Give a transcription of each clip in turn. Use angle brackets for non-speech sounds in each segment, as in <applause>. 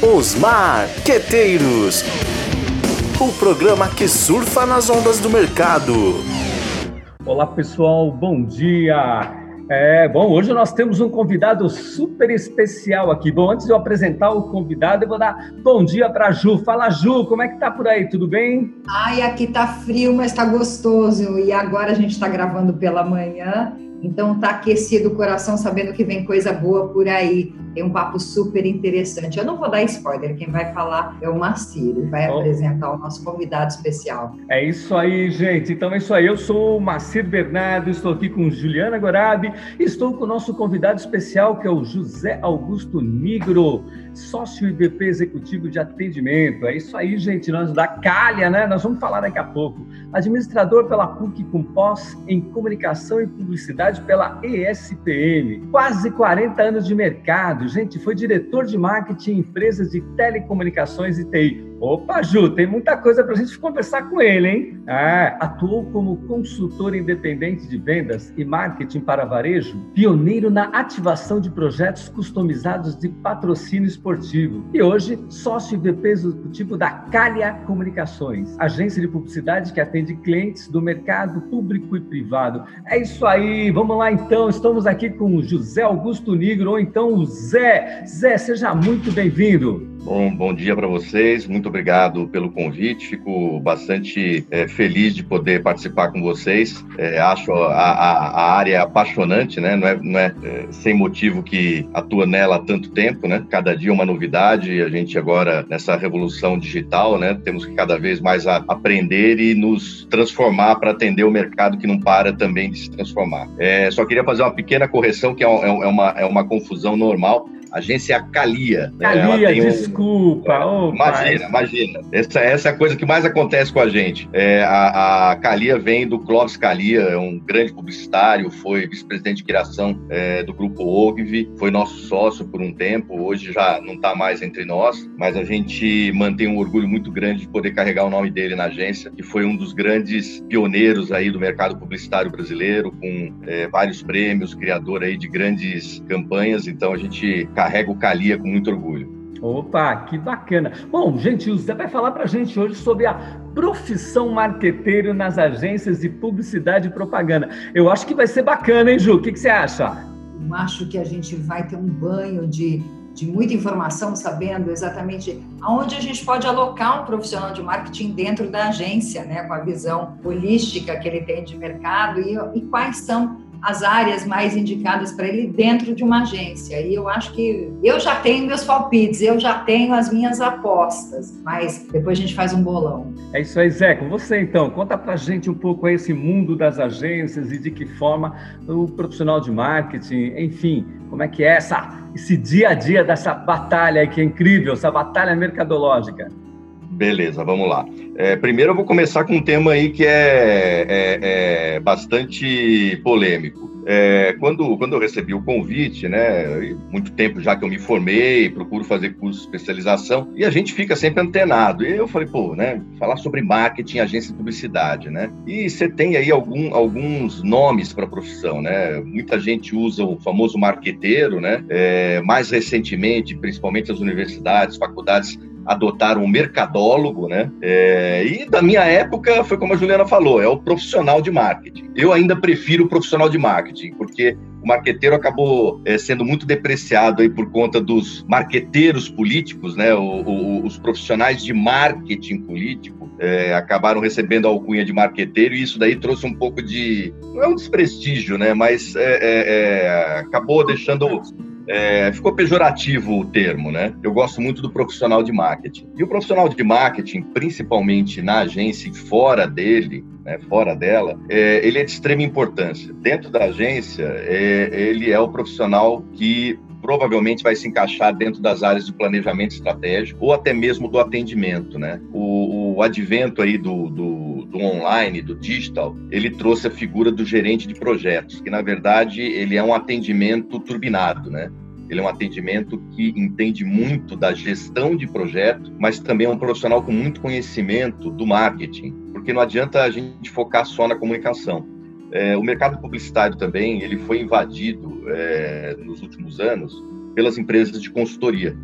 Os Marqueteiros o programa que surfa nas ondas do mercado. Olá pessoal, bom dia! É, bom, hoje nós temos um convidado super especial aqui. Bom, antes de eu apresentar o convidado, eu vou dar bom dia para Ju. Fala, Ju, como é que tá por aí? Tudo bem? Ai, aqui tá frio, mas tá gostoso. E agora a gente está gravando pela manhã então tá aquecido o coração sabendo que vem coisa boa por aí. Tem um papo super interessante. Eu não vou dar spoiler, quem vai falar é o Macir, vai oh. apresentar o nosso convidado especial. É isso aí, gente. Então é isso aí. Eu sou o Macir Bernardo, estou aqui com Juliana Gorabi, estou com o nosso convidado especial, que é o José Augusto Nigro, sócio IBP executivo de atendimento. É isso aí, gente. Nós da Calha, né? Nós vamos falar daqui a pouco. Administrador pela PUC com pós em comunicação e publicidade pela ESPM. Quase 40 anos de mercado, gente, foi diretor de marketing em empresas de telecomunicações e TI. Opa, Ju, tem muita coisa para a gente conversar com ele, hein? Ah, atuou como consultor independente de vendas e marketing para varejo, pioneiro na ativação de projetos customizados de patrocínio esportivo e hoje sócio VP executivo da Calha Comunicações, agência de publicidade que atende clientes do mercado público e privado. É isso aí, vamos lá então, estamos aqui com o José Augusto Nigro, ou então o Zé. Zé, seja muito bem-vindo. Bom, bom dia para vocês, muito obrigado pelo convite, fico bastante é, feliz de poder participar com vocês. É, acho a, a, a, área apaixonante, né? não é, não é, é, sem motivo que atua nela há tanto tempo, né? cada dia uma novidade, a gente agora nessa revolução digital, né? temos que cada vez mais a, aprender e nos transformar para atender o mercado que não para também de se transformar. É, só queria fazer uma pequena correção, que é, é, uma, é uma confusão normal agência Calia. Né? Calia, um... desculpa. Oh, imagina, pai. imagina. Essa, essa é a coisa que mais acontece com a gente. É, a, a Calia vem do Clóvis Calia, é um grande publicitário, foi vice-presidente de criação é, do grupo Ogvi, foi nosso sócio por um tempo, hoje já não está mais entre nós, mas a gente mantém um orgulho muito grande de poder carregar o nome dele na agência, que foi um dos grandes pioneiros aí do mercado publicitário brasileiro, com é, vários prêmios, criador aí de grandes campanhas, então a gente carrega o Calia com muito orgulho. Opa, que bacana. Bom, gente, o Zé vai falar para a gente hoje sobre a profissão marqueteiro nas agências de publicidade e propaganda. Eu acho que vai ser bacana, hein, Ju? O que, que você acha? Eu acho que a gente vai ter um banho de, de muita informação, sabendo exatamente aonde a gente pode alocar um profissional de marketing dentro da agência, né, com a visão holística que ele tem de mercado e, e quais são as áreas mais indicadas para ele dentro de uma agência. E eu acho que eu já tenho meus palpites, eu já tenho as minhas apostas, mas depois a gente faz um bolão. É isso aí, Zé. Com você então, conta para gente um pouco esse mundo das agências e de que forma o profissional de marketing, enfim, como é que é essa, esse dia a dia dessa batalha que é incrível, essa batalha mercadológica. Beleza, vamos lá. É, primeiro eu vou começar com um tema aí que é, é, é bastante polêmico. É, quando, quando eu recebi o convite, né, muito tempo já que eu me formei, procuro fazer curso de especialização, e a gente fica sempre antenado. E eu falei, pô, né, falar sobre marketing, agência de publicidade, né? E você tem aí algum, alguns nomes para a profissão, né? Muita gente usa o famoso marqueteiro, né? É, mais recentemente, principalmente as universidades, faculdades adotaram um mercadólogo, né? É, e da minha época foi como a Juliana falou, é o profissional de marketing. Eu ainda prefiro o profissional de marketing, porque o marqueteiro acabou é, sendo muito depreciado aí por conta dos marqueteiros políticos, né? O, o, os profissionais de marketing político é, acabaram recebendo a alcunha de marqueteiro e isso daí trouxe um pouco de não é um desprestígio, né? Mas é, é, é acabou deixando é, ficou pejorativo o termo, né? Eu gosto muito do profissional de marketing. E o profissional de marketing, principalmente na agência e fora dele, né, fora dela, é, ele é de extrema importância. Dentro da agência, é, ele é o profissional que provavelmente vai se encaixar dentro das áreas de planejamento estratégico ou até mesmo do atendimento, né? O, o advento aí do, do, do, online, do digital, ele trouxe a figura do gerente de projetos, que na verdade ele é um atendimento turbinado, né? Ele é um atendimento que entende muito da gestão de projeto, mas também é um profissional com muito conhecimento do marketing, porque não adianta a gente focar só na comunicação é, o mercado publicitário também ele foi invadido é, nos últimos anos pelas empresas de consultoria.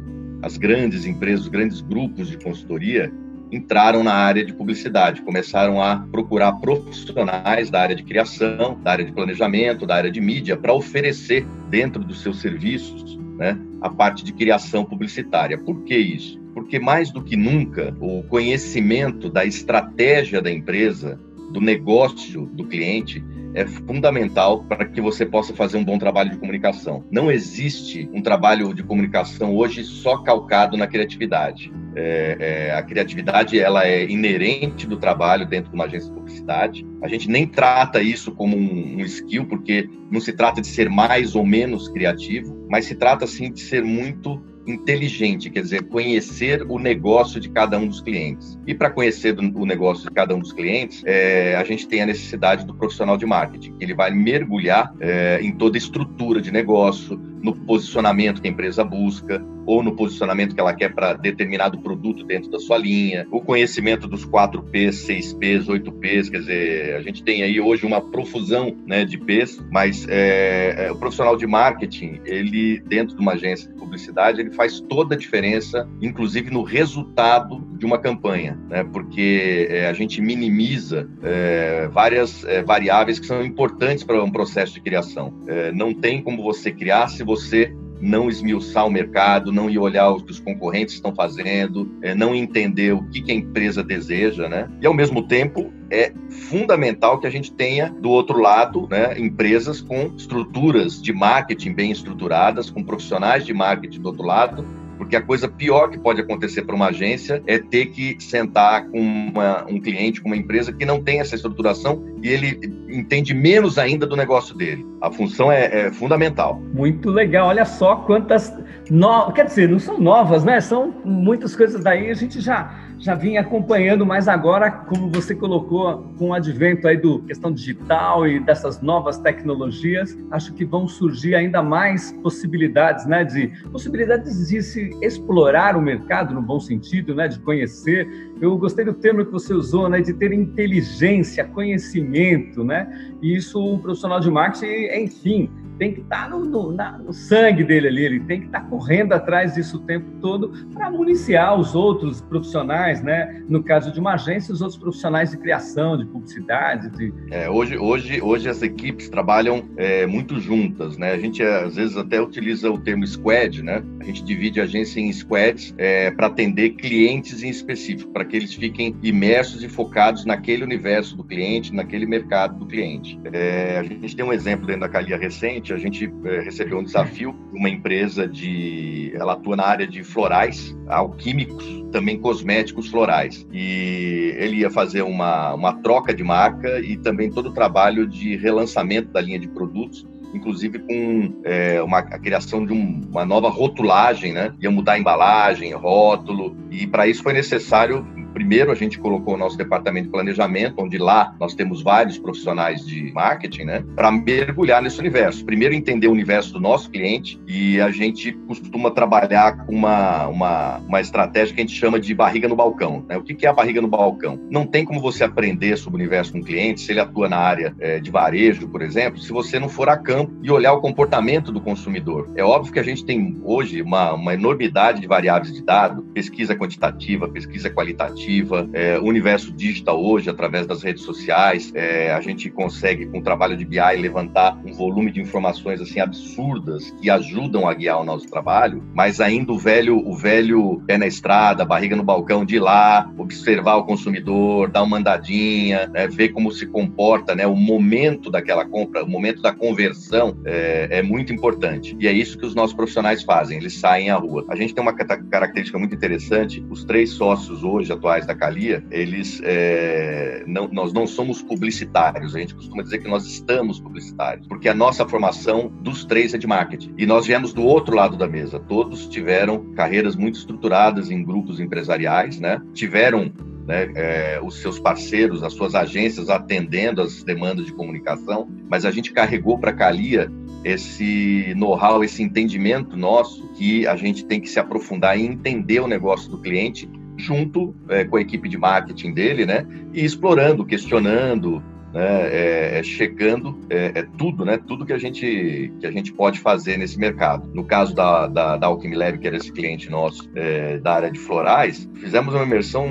as grandes empresas, os grandes grupos de consultoria entraram na área de publicidade, começaram a procurar profissionais da área de criação, da área de planejamento, da área de mídia, para oferecer dentro dos seus serviços né, a parte de criação publicitária. Por que isso? Porque mais do que nunca, o conhecimento da estratégia da empresa, do negócio do cliente, é fundamental para que você possa fazer um bom trabalho de comunicação. Não existe um trabalho de comunicação hoje só calcado na criatividade. É, é, a criatividade ela é inerente do trabalho dentro de uma agência de publicidade. A gente nem trata isso como um, um skill, porque não se trata de ser mais ou menos criativo, mas se trata sim de ser muito inteligente, quer dizer, conhecer o negócio de cada um dos clientes. E para conhecer o negócio de cada um dos clientes, é, a gente tem a necessidade do profissional de marketing, que ele vai mergulhar é, em toda a estrutura de negócio, no posicionamento que a empresa busca, ou no posicionamento que ela quer para determinado produto dentro da sua linha, o conhecimento dos 4Ps, 6Ps, 8Ps, quer dizer, a gente tem aí hoje uma profusão né, de Ps, mas é, é, o profissional de marketing, ele, dentro de uma agência de publicidade, ele faz toda a diferença, inclusive no resultado de uma campanha, né, porque é, a gente minimiza é, várias é, variáveis que são importantes para um processo de criação. É, não tem como você criar se você você não esmiuçar o mercado, não ir olhar o que os concorrentes estão fazendo, é, não entender o que, a empresa deseja, né? E ao mesmo tempo é fundamental que a gente tenha do outro lado, né, empresas com estruturas de marketing bem estruturadas, com profissionais de marketing do outro lado porque a coisa pior que pode acontecer para uma agência é ter que sentar com uma, um cliente, com uma empresa que não tem essa estruturação e ele entende menos ainda do negócio dele. A função é, é fundamental. Muito legal. Olha só quantas. No... Quer dizer, não são novas, né? São muitas coisas daí a gente já já vinha acompanhando, mas agora, como você colocou, com o advento aí do questão digital e dessas novas tecnologias, acho que vão surgir ainda mais possibilidades, né, de possibilidades de se explorar o mercado no bom sentido, né, de conhecer. Eu gostei do termo que você usou, né, de ter inteligência, conhecimento, né? E isso um profissional de marketing, enfim, tem que estar tá no, no, no, sangue dele ali, ele tem que estar tá correndo atrás disso o tempo todo para municiar os outros profissionais, né? No caso de uma agência, os outros profissionais de criação, de publicidade. De... É, hoje, hoje, hoje as equipes trabalham é, muito juntas, né? A gente às vezes até utiliza o termo squad, né? A gente divide a agência em squads é, para atender clientes em específico, para que eles fiquem imersos e focados naquele universo do cliente, naquele mercado do cliente. É, a gente tem um exemplo dentro da Calia recente a gente é, recebeu um desafio de uma empresa de. Ela atua na área de florais, alquímicos, também cosméticos florais. E ele ia fazer uma, uma troca de marca e também todo o trabalho de relançamento da linha de produtos inclusive com é, uma, a criação de um, uma nova rotulagem, né? Ia mudar a embalagem, rótulo, e para isso foi necessário Primeiro, a gente colocou o nosso departamento de planejamento, onde lá nós temos vários profissionais de marketing, né, para mergulhar nesse universo. Primeiro, entender o universo do nosso cliente e a gente costuma trabalhar com uma, uma, uma estratégia que a gente chama de barriga no balcão. Né? O que é a barriga no balcão? Não tem como você aprender sobre o universo de um cliente, se ele atua na área é, de varejo, por exemplo, se você não for a campo e olhar o comportamento do consumidor. É óbvio que a gente tem hoje uma, uma enormidade de variáveis de dado, pesquisa quantitativa, pesquisa qualitativa, é, universo digital hoje, através das redes sociais, é, a gente consegue, com o trabalho de BI, levantar um volume de informações assim absurdas que ajudam a guiar o nosso trabalho, mas ainda o velho, o velho pé na estrada, barriga no balcão de ir lá, observar o consumidor, dar uma andadinha, né, ver como se comporta, né, o momento daquela compra, o momento da conversão é, é muito importante. E é isso que os nossos profissionais fazem, eles saem à rua. A gente tem uma característica muito interessante, os três sócios hoje atuais da Calia, eles é, não, nós não somos publicitários. A gente costuma dizer que nós estamos publicitários, porque a nossa formação dos três é de marketing. E nós viemos do outro lado da mesa. Todos tiveram carreiras muito estruturadas em grupos empresariais, né? Tiveram né, é, os seus parceiros, as suas agências atendendo as demandas de comunicação, mas a gente carregou para a Calia esse know-how, esse entendimento nosso que a gente tem que se aprofundar e entender o negócio do cliente junto é, com a equipe de marketing dele, né? E explorando, questionando, né, é, é chegando, é, é, tudo, né, tudo que a gente que a gente pode fazer nesse mercado. No caso da, da, da Alchemy Lab, que era esse cliente nosso é, da área de florais, fizemos uma imersão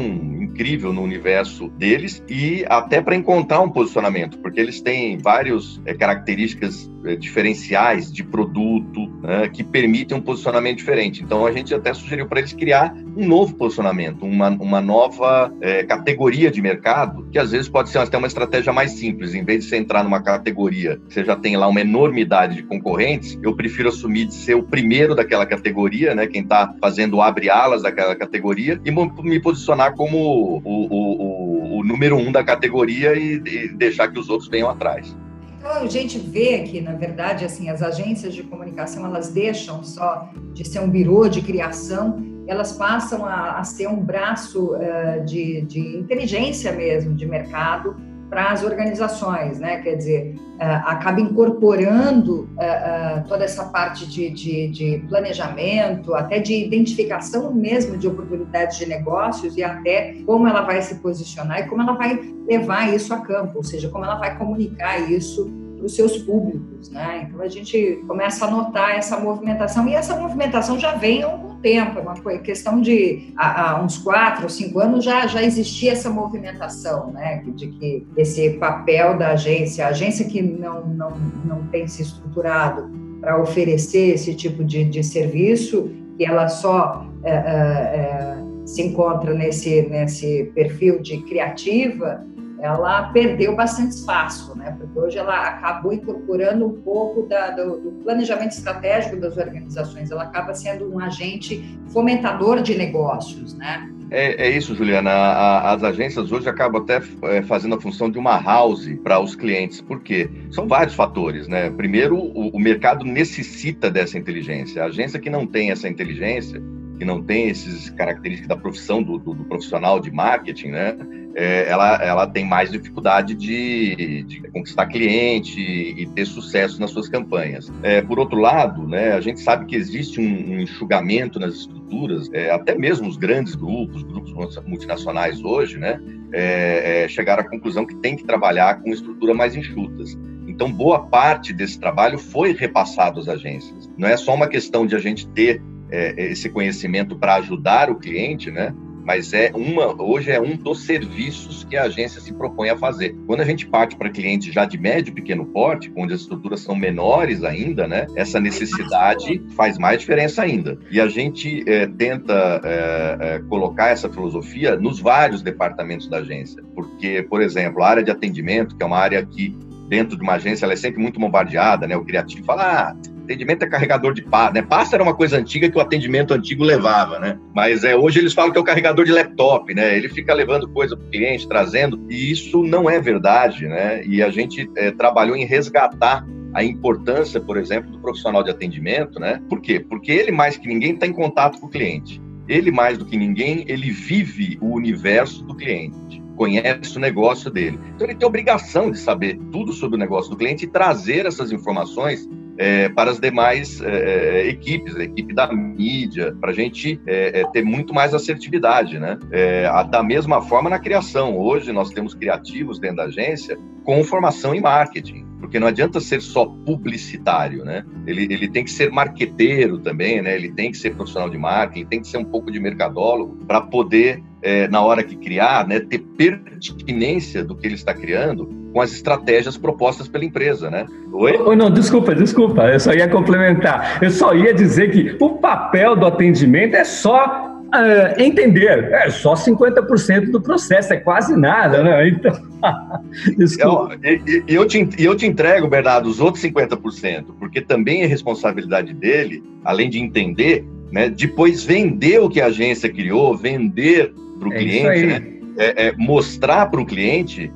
incrível no universo deles e até para encontrar um posicionamento, porque eles têm várias é, características é, diferenciais de produto né, que permitem um posicionamento diferente. Então a gente até sugeriu para eles criar um novo posicionamento, uma, uma nova categoria de mercado, que às vezes pode ser até uma estratégia mais simples. Em vez de você entrar numa categoria, você já tem lá uma enormidade de concorrentes, eu prefiro assumir de ser o primeiro daquela categoria, né? Quem está fazendo abre alas daquela categoria, e me posicionar como o, o, o, o número um da categoria e, e deixar que os outros venham atrás. Então, a gente vê que, na verdade, assim, as agências de comunicação, elas deixam só de ser um birô de criação, elas passam a, a ser um braço uh, de, de inteligência mesmo, de mercado, para as organizações, né? Quer dizer, uh, acaba incorporando uh, uh, toda essa parte de, de, de, planejamento, até de identificação mesmo de oportunidades de negócios e até como ela vai se posicionar e como ela vai levar isso a campo, ou seja, como ela vai comunicar isso para os seus públicos, né? Então a gente começa a notar essa movimentação e essa movimentação já vem há algum tempo, é uma questão de há, uns quatro ou cinco anos já já existia essa movimentação, né? De que esse papel da agência, a agência que não não não tem se estruturado para oferecer esse tipo de, de serviço, que ela só é, é, se encontra nesse nesse perfil de criativa ela perdeu bastante espaço, né? Porque hoje ela acabou incorporando um pouco da, do, do, planejamento estratégico das organizações. Ela acaba sendo um agente fomentador de negócios, né? É, é isso, Juliana. A, as agências hoje acabam até é, fazendo a função de uma house para os clientes. Por quê? São vários fatores, né? Primeiro, o, o mercado necessita dessa inteligência. A agência que não tem essa inteligência, que não tem essas características da profissão do, do, do profissional de marketing, né? É, ela, ela tem mais dificuldade de, de, conquistar cliente e ter sucesso nas suas campanhas. É, por outro lado, né, a gente sabe que existe um, um enxugamento nas estruturas, é, até mesmo os grandes grupos, grupos multinacionais hoje, né, é, é, chegaram à conclusão que tem que trabalhar com estrutura mais enxutas. Então, boa parte desse trabalho foi repassado às agências. Não é só uma questão de a gente ter é, esse conhecimento para ajudar o cliente, né? Mas é uma, hoje é um dos serviços que a agência se propõe a fazer. Quando a gente parte para clientes já de médio e pequeno porte, onde as estruturas são menores ainda, né? Essa necessidade faz mais diferença ainda. E a gente é, tenta é, é, colocar essa filosofia nos vários departamentos da agência. Porque, por exemplo, a área de atendimento, que é uma área que dentro de uma agência ela é sempre muito bombardeada, né? O criativo fala, ah, atendimento é carregador de pasta, né? Pasta era uma coisa antiga que o atendimento antigo levava, né? Mas é, hoje eles falam que é o carregador de laptop, né? Ele fica levando coisa para o cliente, trazendo, e isso não é verdade, né? E a gente é, trabalhou em resgatar a importância, por exemplo, do profissional de atendimento, né? Por quê? Porque ele mais que ninguém está em contato com o cliente. Ele mais do que ninguém, ele vive o universo do cliente conhece o negócio dele. Então ele tem obrigação de saber tudo sobre o negócio do cliente e trazer essas informações é, para as demais é, é, equipes, a equipe da mídia, para a gente é, é, ter muito mais assertividade, né? É, da mesma forma na criação. Hoje nós temos criativos dentro da agência com formação em marketing, porque não adianta ser só publicitário, né? Ele, ele tem que ser marqueteiro também, né? Ele tem que ser profissional de marketing, tem que ser um pouco de mercadólogo para poder é, na hora que criar, né, ter pertinência do que ele está criando com as estratégias propostas pela empresa, né? Oi? Oh, não, desculpa, desculpa, eu só ia complementar. Eu só ia dizer que o papel do atendimento é só uh, entender, é só 50% do processo, é quase nada, né? <laughs> Então, <laughs> desculpa. Eu, e, eu, te, eu te entrego, Bernardo, os outros 50%, porque também é responsabilidade dele, além de entender, né, depois vender o que a agência criou, vender para o é cliente, né? É, é mostrar para o cliente,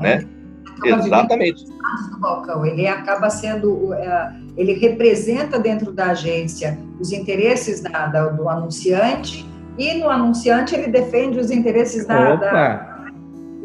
né? Exatamente. Do balcão. Ele acaba sendo, é, ele representa dentro da agência os interesses da, da, do anunciante e no anunciante ele defende os interesses da, da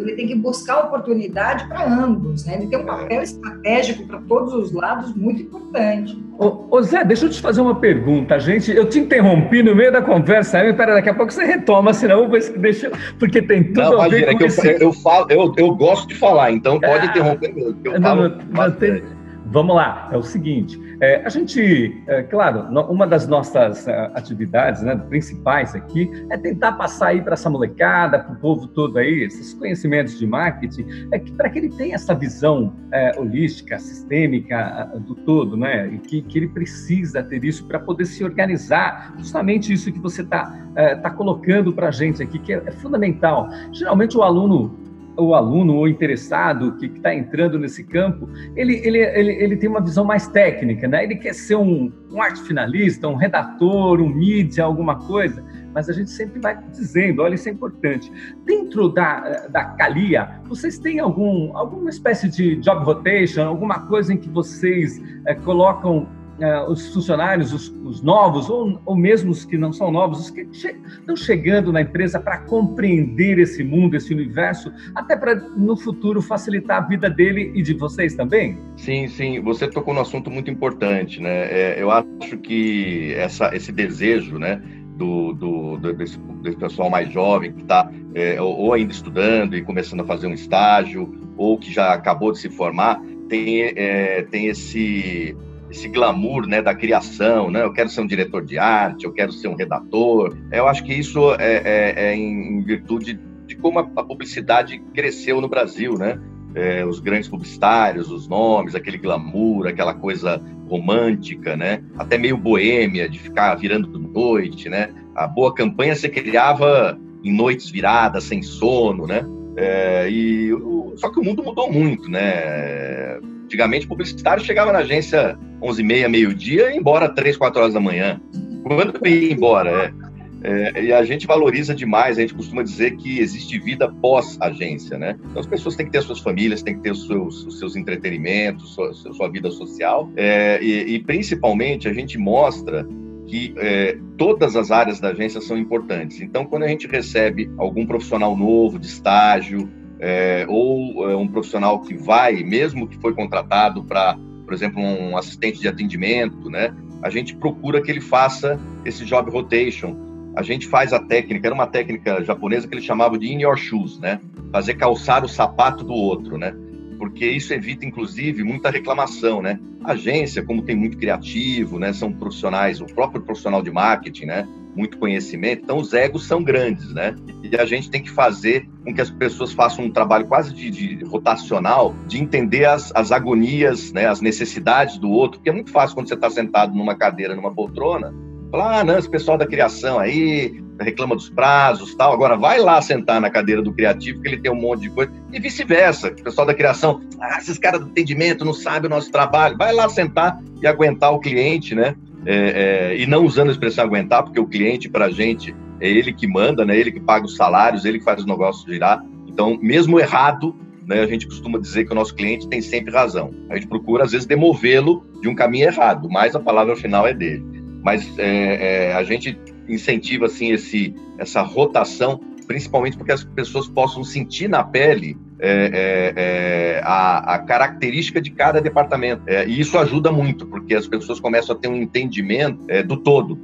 ele tem que buscar oportunidade para ambos, né? Ele tem um papel estratégico para todos os lados muito importante. Ô, ô, Zé, deixa eu te fazer uma pergunta, gente. Eu te interrompi no meio da conversa, aí, pera, daqui a pouco você retoma, senão deixa, porque tem tudo não, a ver imagina, com é esse... eu, eu, falo, eu, eu gosto de falar, então pode ah, interromper mesmo. Eu não, falo, não, tem, Vamos lá, é o seguinte, é, a gente, é, claro, uma das nossas uh, atividades né, principais aqui é tentar passar aí para essa molecada, para o povo todo aí, esses conhecimentos de marketing, é que para que ele tenha essa visão é, holística, sistêmica do todo, né, e que, que ele precisa ter isso para poder se organizar, justamente isso que você está uh, tá colocando para a gente aqui, que é, é fundamental. Geralmente o aluno o aluno ou interessado que está entrando nesse campo, ele, ele, ele, ele tem uma visão mais técnica, né? Ele quer ser um, um arte finalista, um redator, um mídia, alguma coisa, mas a gente sempre vai dizendo, olha, isso é importante. Dentro da, da Calia, vocês têm algum, alguma espécie de job rotation, alguma coisa em que vocês é, colocam uh, os funcionários, os, os novos, ou, ou, mesmo os que não são novos, os que che estão chegando na empresa para compreender esse mundo, esse universo, até para no futuro facilitar a vida dele e de vocês também? Sim, sim. Você tocou num assunto muito importante, né? É, eu acho que essa, esse desejo, né? Do, do, do desse, desse, pessoal mais jovem que está é, ou ainda estudando e começando a fazer um estágio ou que já acabou de se formar tem, é, tem esse esse glamour né, da criação, né? Eu quero ser um diretor de arte, eu quero ser um redator. Eu acho que isso é, é, é em virtude de como a, publicidade cresceu no Brasil, né? É, os grandes publicitários, os nomes, aquele glamour, aquela coisa romântica, né? Até meio boêmia de ficar virando noite, né? A boa campanha se criava em noites viradas, sem sono, né? É, e só que o mundo mudou muito, né? Antigamente, publicitário chegava na agência 11h30, meio-dia e ia embora 3, 4 horas da manhã. Quando ia embora, é, é, e a gente valoriza demais, a gente costuma dizer que existe vida pós-agência, né? Então as pessoas têm que ter suas famílias, têm que ter os seus, os seus entretenimentos, sua, sua vida social, é, e, e, principalmente a gente mostra que é, todas as áreas da agência são importantes. Então, quando a gente recebe algum profissional novo de estágio, é, ou é, um profissional que vai, mesmo que foi contratado para, por exemplo, um assistente de atendimento, né? A gente procura que ele faça esse job rotation. A gente faz a técnica, era uma técnica japonesa que eles chamavam de in your shoes, né? Fazer calçar o sapato do outro, né? Porque isso evita, inclusive, muita reclamação, né? Agência, como tem muito criativo, né? São profissionais, o próprio profissional de marketing, né? muito conhecimento, então os egos são grandes, né? E a gente tem que fazer com que as pessoas façam um trabalho quase de, de rotacional, de entender as, as agonias, né, as necessidades do outro, porque é muito fácil quando você está sentado numa cadeira, numa poltrona, falar, ah, não, esse pessoal da criação aí reclama dos prazos tal, agora vai lá sentar na cadeira do criativo, que ele tem um monte de coisa, e vice-versa, o pessoal da criação, ah, esses caras do atendimento não sabem o nosso trabalho, vai lá sentar e aguentar o cliente, né? é, é, e não usando a expressão aguentar, porque o cliente, para a gente, é ele que manda, né? ele que paga os salários, ele que faz o negócio girar. Então, mesmo errado, né, a gente costuma dizer que o nosso cliente tem sempre razão. A gente procura, às vezes, demovê-lo de um caminho errado, mas a palavra final é dele. Mas é, é, a gente incentiva assim esse, essa rotação principalmente porque as pessoas possam sentir na pele é, é, é, a, a, característica de cada departamento. É, e isso ajuda muito, porque as pessoas começam a ter um entendimento do todo.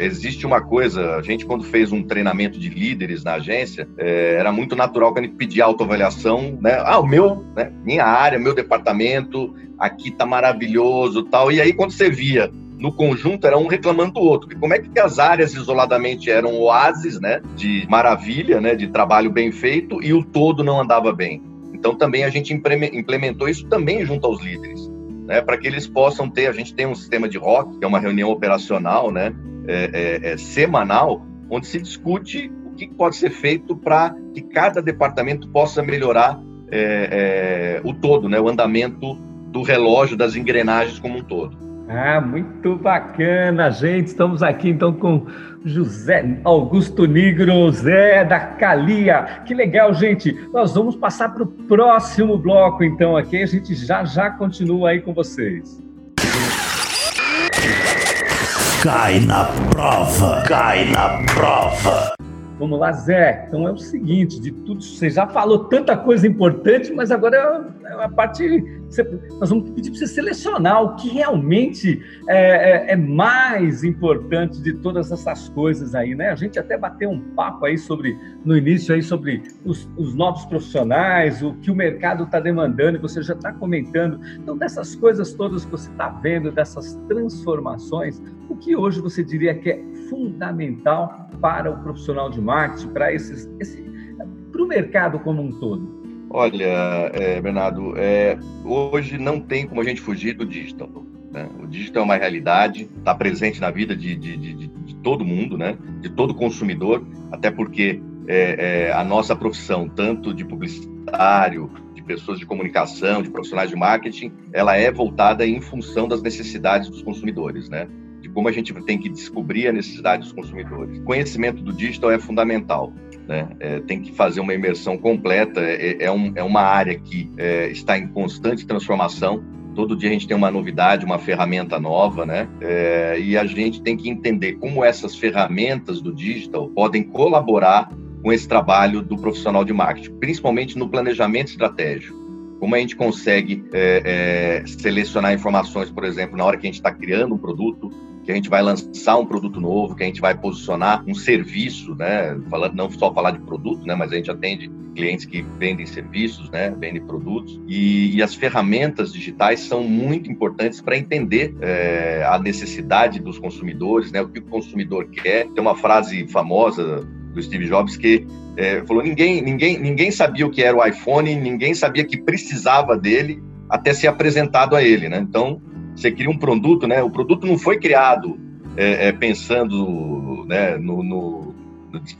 Existe uma coisa, a gente quando fez um treinamento de líderes na agência, era muito natural que a gente pedia autoavaliação, né? Ah, o meu, né? minha área, meu departamento, aqui tá maravilhoso tal. E aí quando você via no conjunto era um reclamando do outro. E como é que as áreas isoladamente eram oásis, né, de maravilha, né, de trabalho bem feito e o todo não andava bem. Então também a gente implementou isso também junto aos líderes, né, para que eles possam ter. A gente tem um sistema de rock, que é uma reunião operacional, né, é, é, é semanal, onde se discute o que pode ser feito para que cada departamento possa melhorar é, é, o todo, né, o andamento do relógio, das engrenagens como um todo. Ah, muito bacana, gente. Estamos aqui então com José Augusto Negro, Zé da Calia. Que legal, gente. Nós vamos passar para o próximo bloco, então, aqui. A gente já já continua aí com vocês. Cai na prova, cai na prova. Vamos lá, Zé. Então é o seguinte, de tudo, você já falou tanta coisa importante, mas agora é a parte, nós vamos pedir para você selecionar o que realmente é, é, é, mais importante de todas essas coisas aí, né? A gente até bateu um papo aí sobre, no início aí, sobre os, os novos profissionais, o que o mercado está demandando, e você já está comentando. Então, dessas coisas todas que você está vendo, dessas transformações, o que hoje você diria que é fundamental para o profissional de marketing, para esse, para o mercado como um todo? Olha, é, Bernardo, é, hoje não tem como a gente fugir do digital. Né? O digital é uma realidade, está presente na vida de, de, de, de, todo mundo, né? de todo consumidor, até porque é, é, a nossa profissão, tanto de publicitário, de pessoas de comunicação, de profissionais de marketing, ela é voltada em função das necessidades dos consumidores, né? de como a gente tem que descobrir a necessidade dos consumidores. Conhecimento do digital é fundamental. Né? É, tem que fazer uma imersão completa. É, é, um, é uma área que é, está em constante transformação. Todo dia a gente tem uma novidade, uma ferramenta nova, né? É, e a gente tem que entender como essas ferramentas do digital podem colaborar com esse trabalho do profissional de marketing, principalmente no planejamento estratégico. Como a gente consegue é, é, selecionar informações, por exemplo, na hora que a gente está criando um produto, que a gente vai lançar um produto novo, que a gente vai posicionar um serviço, né? Falando não só falar de produto, né? Mas a gente atende clientes que vendem serviços, né? Vendem produtos e, e as ferramentas digitais são muito importantes para entender é, a necessidade dos consumidores, né? O que o consumidor quer. Tem uma frase famosa do Steve Jobs que é, falou ninguém ninguém ninguém sabia o que era o iPhone, ninguém sabia que precisava dele até ser apresentado a ele, né? Então você cria um produto, né? O produto não foi criado é, é, pensando né, no, no,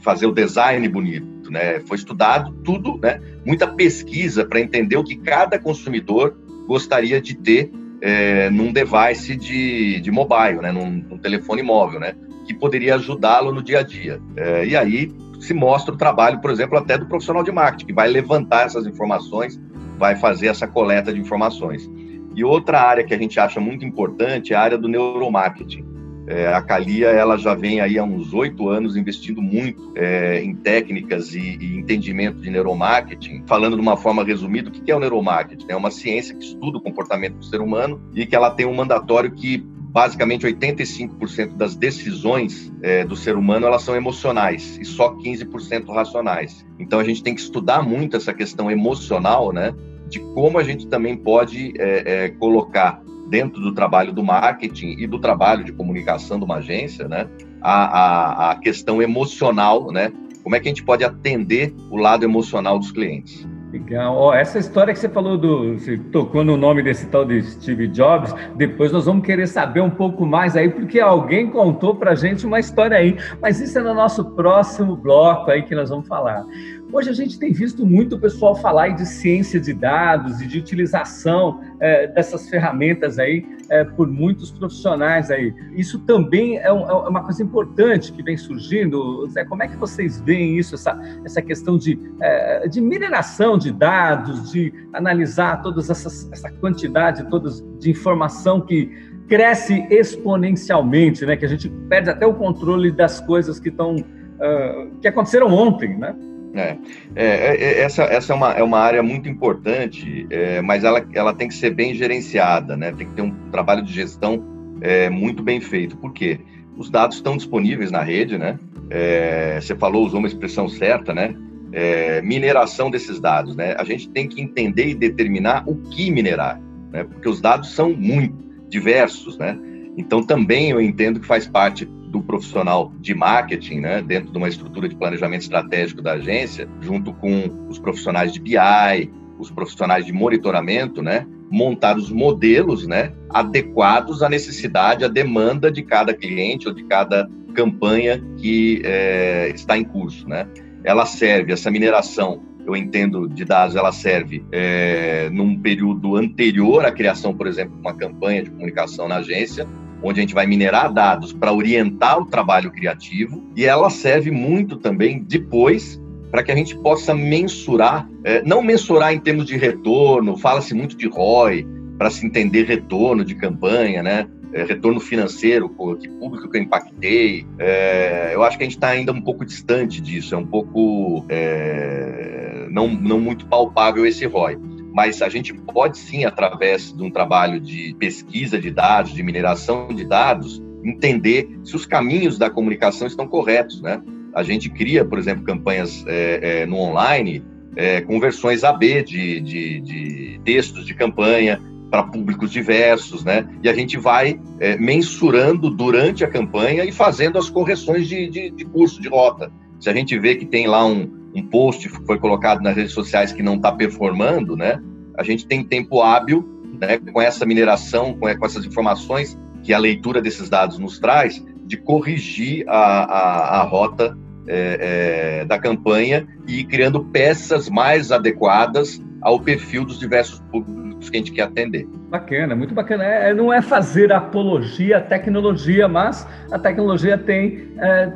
fazer o design bonito, né? Foi estudado tudo, né? Muita pesquisa para entender o que cada consumidor gostaria de ter é, num device de, de mobile, né? Num, num telefone móvel, né? Que poderia ajudá-lo no dia a dia. É, e aí se mostra o trabalho, por exemplo, até do profissional de marketing, que vai levantar essas informações, vai fazer essa coleta de informações. E outra área que a gente acha muito importante é a área do neuromarketing. É, a Calia ela já vem aí há uns oito anos investindo muito é, em técnicas e, e, entendimento de neuromarketing. Falando de uma forma resumida, o que é o neuromarketing? É uma ciência que estuda o comportamento do ser humano e que ela tem um mandatório que basicamente 85% das decisões é, do ser humano elas são emocionais e só 15% racionais. Então a gente tem que estudar muito essa questão emocional, né? De como a gente também pode é, é, colocar dentro do trabalho do marketing e do trabalho de comunicação de uma agência, né, a, a, a questão emocional, né, como é que a gente pode atender o lado emocional dos clientes. Legal. Essa história que você falou do. Você tocou no nome desse tal de Steve Jobs, depois nós vamos querer saber um pouco mais aí, porque alguém contou pra gente uma história aí. Mas isso é no nosso próximo bloco aí que nós vamos falar. Hoje a gente tem visto muito o pessoal falar de ciência de dados e de utilização é, dessas ferramentas aí é, por muitos profissionais aí. Isso também é, um, é, uma coisa importante que vem surgindo. Zé, como é que vocês veem isso, essa, essa questão de, é, de mineração de dados, de analisar toda essa quantidade todas de informação que cresce exponencialmente, né? Que a gente perde até o controle das coisas que estão uh, que aconteceram ontem, né? É, é, é, essa, essa é, uma, é uma área muito importante, é, mas ela, ela tem que ser bem gerenciada, né? Tem que ter um trabalho de gestão é, muito bem feito. Por quê? Os dados estão disponíveis na rede, né? É, você falou, usou uma expressão certa, né? É, mineração desses dados, né? A gente tem que entender e determinar o que minerar, né? Porque os dados são muito diversos, né? Então também eu entendo que faz parte do profissional de marketing, né, dentro de uma estrutura de planejamento estratégico da agência, junto com os profissionais de BI, os profissionais de monitoramento, né, montar os modelos, né, adequados à necessidade, à demanda de cada cliente ou de cada campanha que é, está em curso, né. Ela serve essa mineração eu entendo de dados, ela serve é, num período anterior à criação, por exemplo, de uma campanha de comunicação na agência, onde a gente vai minerar dados para orientar o trabalho criativo, e ela serve muito também depois para que a gente possa mensurar, é, não mensurar em termos de retorno, fala-se muito de ROI, para se entender retorno de campanha, né? é, retorno financeiro, que público que eu impactei. É, eu acho que a gente está ainda um pouco distante disso, é um pouco é, não, não muito palpável esse ROI. Mas a gente pode sim, através de um trabalho de pesquisa de dados, de mineração de dados, entender se os caminhos da comunicação estão corretos, né? A gente cria, por exemplo, campanhas é, é, no online é, com versões AB de, de, de textos de campanha, para públicos diversos, né? E a gente vai é, mensurando durante a campanha e fazendo as correções de, de, de, curso, de rota. Se a gente vê que tem lá um, um post foi colocado nas redes sociais que não está performando, né? A gente tem tempo hábil, né? Com essa mineração, com, com essas informações que a leitura desses dados nos traz, de corrigir a, a, a rota é, é, da campanha e ir criando peças mais adequadas ao perfil dos diversos públicos públicos que a gente quer atender. Bacana, muito bacana. É, não é fazer apologia à tecnologia, mas a tecnologia tem é,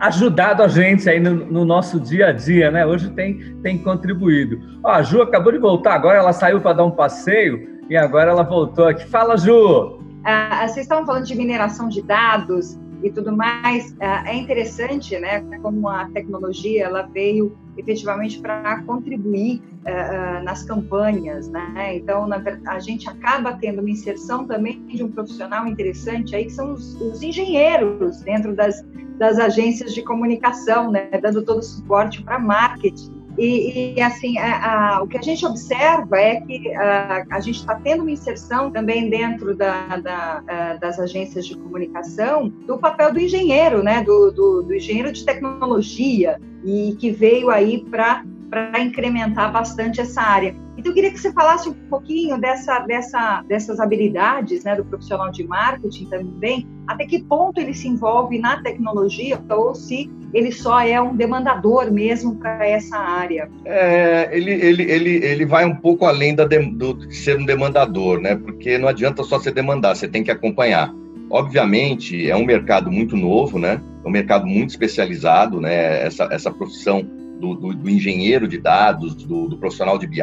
ajudado a gente aí no, no, nosso dia a dia, né? Hoje tem, tem contribuído. Ó, a Ju acabou de voltar, agora ela saiu para dar um passeio e agora ela voltou aqui. Fala, Ju! Ah, vocês estavam falando de mineração de dados e tudo mais, é, é interessante, né, como a tecnologia ela veio efetivamente para contribuir uh, nas campanhas, né? Então, na, a gente acaba tendo uma inserção também de um profissional interessante aí que são os, os engenheiros dentro das, das agências de comunicação, né? Dando todo o suporte para marketing. E, e, assim, a, a, o que a gente observa é que a, a gente está tendo uma inserção também dentro da, da, das agências de comunicação do papel do engenheiro, né, do, do, do engenheiro de tecnologia, e que veio aí para para incrementar bastante essa área. Então, eu queria que você falasse um pouquinho dessa, dessa, dessas habilidades né, do profissional de marketing também, até que ponto ele se envolve na tecnologia ou se ele só é um demandador mesmo para essa área. É, ele, ele, ele, ele vai um pouco além da de, do, de ser um demandador, né? porque não adianta só você demandar, você tem que acompanhar. Obviamente, é um mercado muito novo, né? É um mercado muito especializado, né? Essa, essa profissão do, do, do engenheiro de dados, do, do profissional de BI,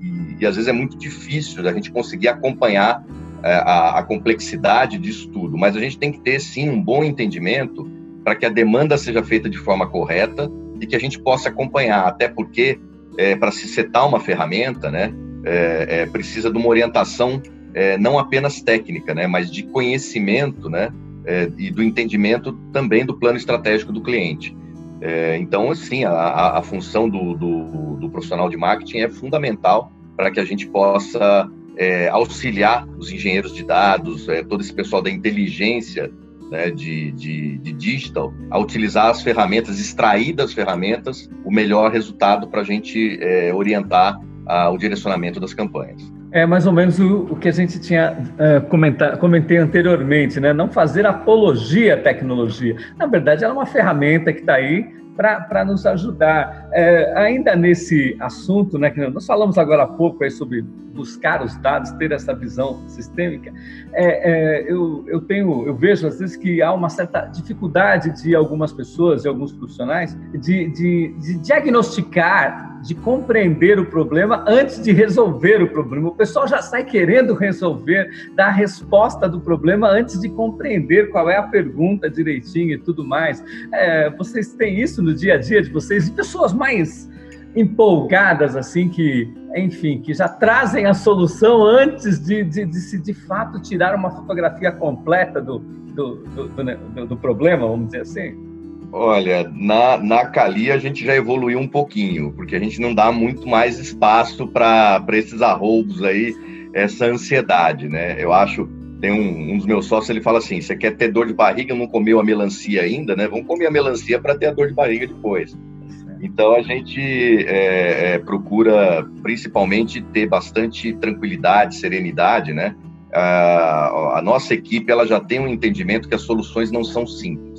e, e, às vezes é muito difícil a gente conseguir acompanhar é, a, a, complexidade disso tudo, mas a gente tem que ter sim um bom entendimento para que a demanda seja feita de forma correta e que a gente possa acompanhar, até porque é, para se setar uma ferramenta, né, é, é precisa de uma orientação é, não apenas técnica, né, mas de conhecimento, né, é, e do entendimento também do plano estratégico do cliente. É, então, assim, a, a função do, do, do, profissional de marketing é fundamental para que a gente possa é, auxiliar os engenheiros de dados, é, todo esse pessoal da inteligência né, de, de, de, digital, a utilizar as ferramentas, extrair das ferramentas o melhor resultado para a gente é, orientar a, o direcionamento das campanhas. É mais ou menos o, o que a gente tinha uh, comentar, comentei anteriormente, né? Não fazer apologia à tecnologia. Na verdade, ela é uma ferramenta que está aí para nos ajudar. É, ainda nesse assunto, né, que nós falamos agora há pouco aí sobre buscar os dados, ter essa visão sistêmica, é, é, eu, eu tenho, eu vejo às vezes que há uma certa dificuldade de algumas pessoas, de alguns profissionais, de, de, de diagnosticar, de compreender o problema antes de resolver o problema. O pessoal já sai querendo resolver, dar a resposta do problema antes de compreender qual é a pergunta direitinho e tudo mais. É, vocês têm isso no dia a dia de vocês? E pessoas mais empolgadas, assim, que, enfim, que já trazem a solução antes de, de, de se de fato tirar uma fotografia completa do, do, do, do, do problema, vamos dizer assim? Olha, na, na Cali a gente já evoluiu um pouquinho, porque a gente não dá muito mais espaço para esses arroubos aí, essa ansiedade, né? Eu acho, tem um, um dos meus sócios, ele fala assim, você quer ter dor de barriga, não comeu a melancia ainda, né? Vamos comer a melancia para ter a dor de barriga depois. Então a gente é, é, procura principalmente ter bastante tranquilidade, serenidade, né? A, a, nossa equipe ela já tem um entendimento que as soluções não são simples.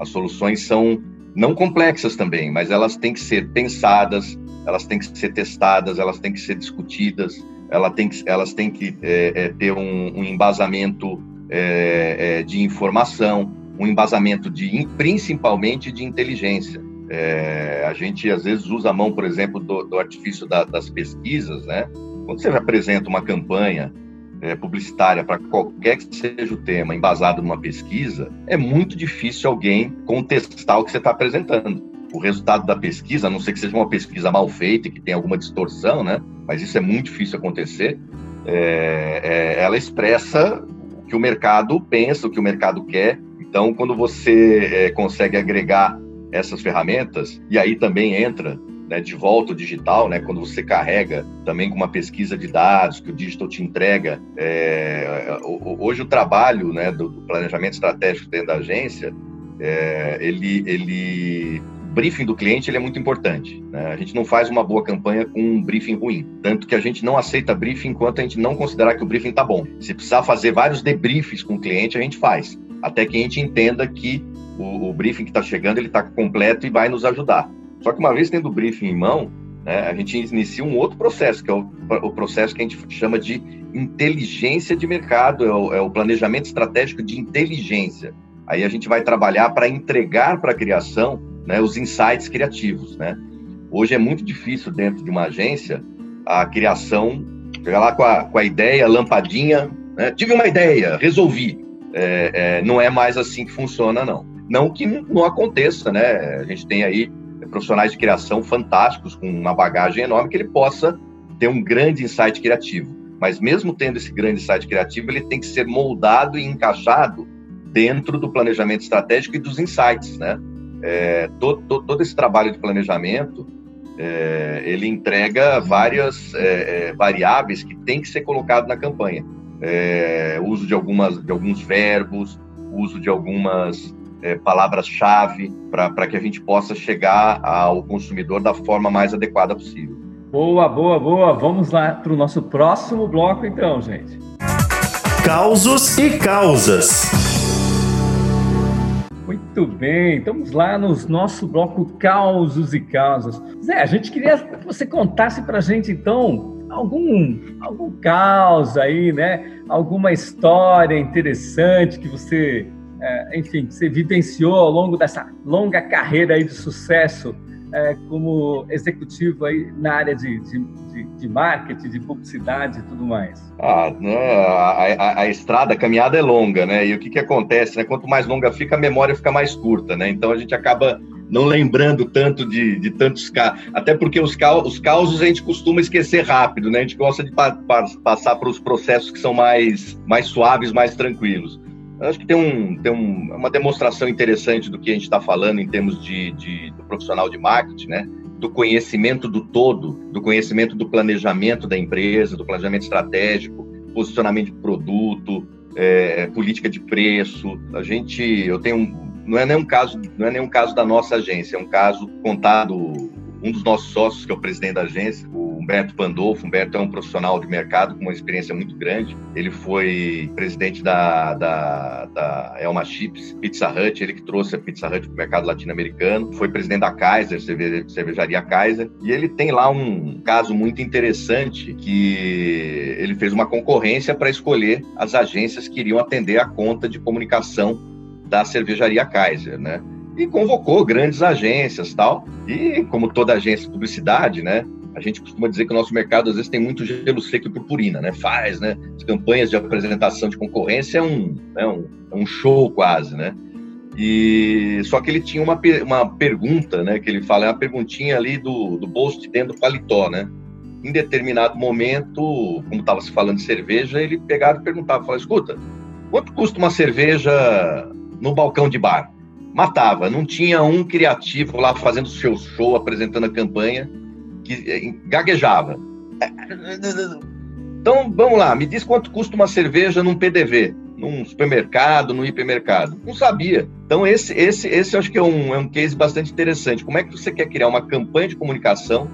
As soluções são não complexas também, mas elas têm que ser pensadas, elas têm que ser testadas, elas têm que ser discutidas, elas têm que, elas têm que é, é ter um, um embasamento é, é, de informação, um embasamento de principalmente de inteligência. É, a gente às vezes usa a mão, por exemplo, do, do artifício da, das pesquisas, né? Quando você apresenta uma campanha é, publicitária para qualquer que seja o tema, embasado numa pesquisa, é muito difícil alguém contestar o que você está apresentando. O resultado da pesquisa, a não ser que seja uma pesquisa mal feita e que tenha alguma distorção, né? Mas isso é muito difícil acontecer. É, é, ela expressa o que o mercado pensa, o que o mercado quer. Então, quando você é, consegue agregar essas ferramentas, e aí também entra né, de volta o digital, né, quando você carrega também com uma pesquisa de dados que o digital te entrega. É, hoje o trabalho né, do, do, planejamento estratégico dentro da agência, é, ele, ele o briefing do cliente ele é muito importante. Né? A gente não faz uma boa campanha com um briefing ruim. Tanto que a gente não aceita briefing enquanto a gente não considerar que o briefing está bom. Se precisar fazer vários debriefs com o cliente, a gente faz. Até que a gente entenda que o, o briefing que está chegando ele está completo e vai nos ajudar. Só que uma vez tendo o briefing em mão, né, a gente inicia um outro processo, que é o, o, processo que a gente chama de inteligência de mercado, é o, é o planejamento estratégico de inteligência. Aí a gente vai trabalhar para entregar para a criação né, os insights criativos. Né? Hoje é muito difícil, dentro de uma agência, a criação chegar lá com a, com a ideia, lampadinha, né? tive uma ideia, resolvi. É, é, não é mais assim que funciona, não. Não que não aconteça, né? A gente tem aí profissionais de criação fantásticos, com uma bagagem enorme, que ele possa ter um grande insight criativo. Mas mesmo tendo esse grande insight criativo, ele tem que ser moldado e encaixado dentro do planejamento estratégico e dos insights, né? É, todo, todo, todo, esse trabalho de planejamento, é, ele entrega várias é, é variáveis que tem que ser colocado na campanha. É, uso de, algumas, de alguns verbos, uso de algumas é, palavras-chave para que a gente possa chegar ao consumidor da forma mais adequada possível. Boa, boa, boa. Vamos lá para o nosso próximo bloco, então, gente. Causos e causas. Muito bem, estamos lá no nosso bloco Causos e Causas. Zé, a gente queria que você contasse para a gente, então, algum, algum caos aí, né? Alguma história interessante que você é, enfim, você vivenciou ao longo dessa longa carreira aí de sucesso é, como executivo aí na área de, de, de, de, marketing, de publicidade e tudo mais? Ah, né, a, a, a, estrada, a caminhada é longa, né? E o que, que acontece, né? Quanto mais longa fica, a memória fica mais curta, né? Então a gente acaba não lembrando tanto de, de tantos casos. Até porque os, os causos a gente costuma esquecer rápido, né? A gente gosta de pa pa passar para os processos que são mais, mais suaves, mais tranquilos. Acho que tem, um, tem um, uma demonstração interessante do que a gente está falando em termos de, de, do profissional de marketing, né? do conhecimento do todo, do conhecimento do planejamento da empresa, do planejamento estratégico, posicionamento de produto, é, política de preço. A gente, eu tenho, não é nenhum caso, não é nenhum caso da nossa agência, é um caso contado um dos nossos sócios, que é o presidente da agência, Humberto Pandolfo. Humberto é um profissional de mercado com uma experiência muito grande. Ele foi presidente da, da, da Elma Chips, Pizza Hut, ele que trouxe a Pizza Hut para o mercado latino-americano. Foi presidente da Kaiser, cervejaria Kaiser. E ele tem lá um caso muito interessante que ele fez uma concorrência para escolher as agências que iriam atender a conta de comunicação da cervejaria Kaiser, né? e convocou grandes agências tal. E como toda agência de publicidade, né? A gente costuma dizer que o nosso mercado às vezes tem muito gelo seco e purpurina, né? Faz, né? As campanhas de apresentação de concorrência é um, é um, é um show quase, né? E só que ele tinha uma, uma pergunta, né? Que ele fala, é uma perguntinha ali do, do bolso de dentro do paletó, né? Em determinado momento, como estava se falando de cerveja, ele pegava e perguntava, falava, escuta, quanto custa uma cerveja no balcão de bar? matava. Não tinha um criativo lá fazendo seu show, apresentando a campanha, que eh, gaguejava. Então, vamos lá, me diz quanto custa uma cerveja num PDV, num supermercado, num hipermercado. Não sabia. Então, esse, esse, esse acho que é um, é um case bastante interessante. Como é que você quer criar uma campanha de comunicação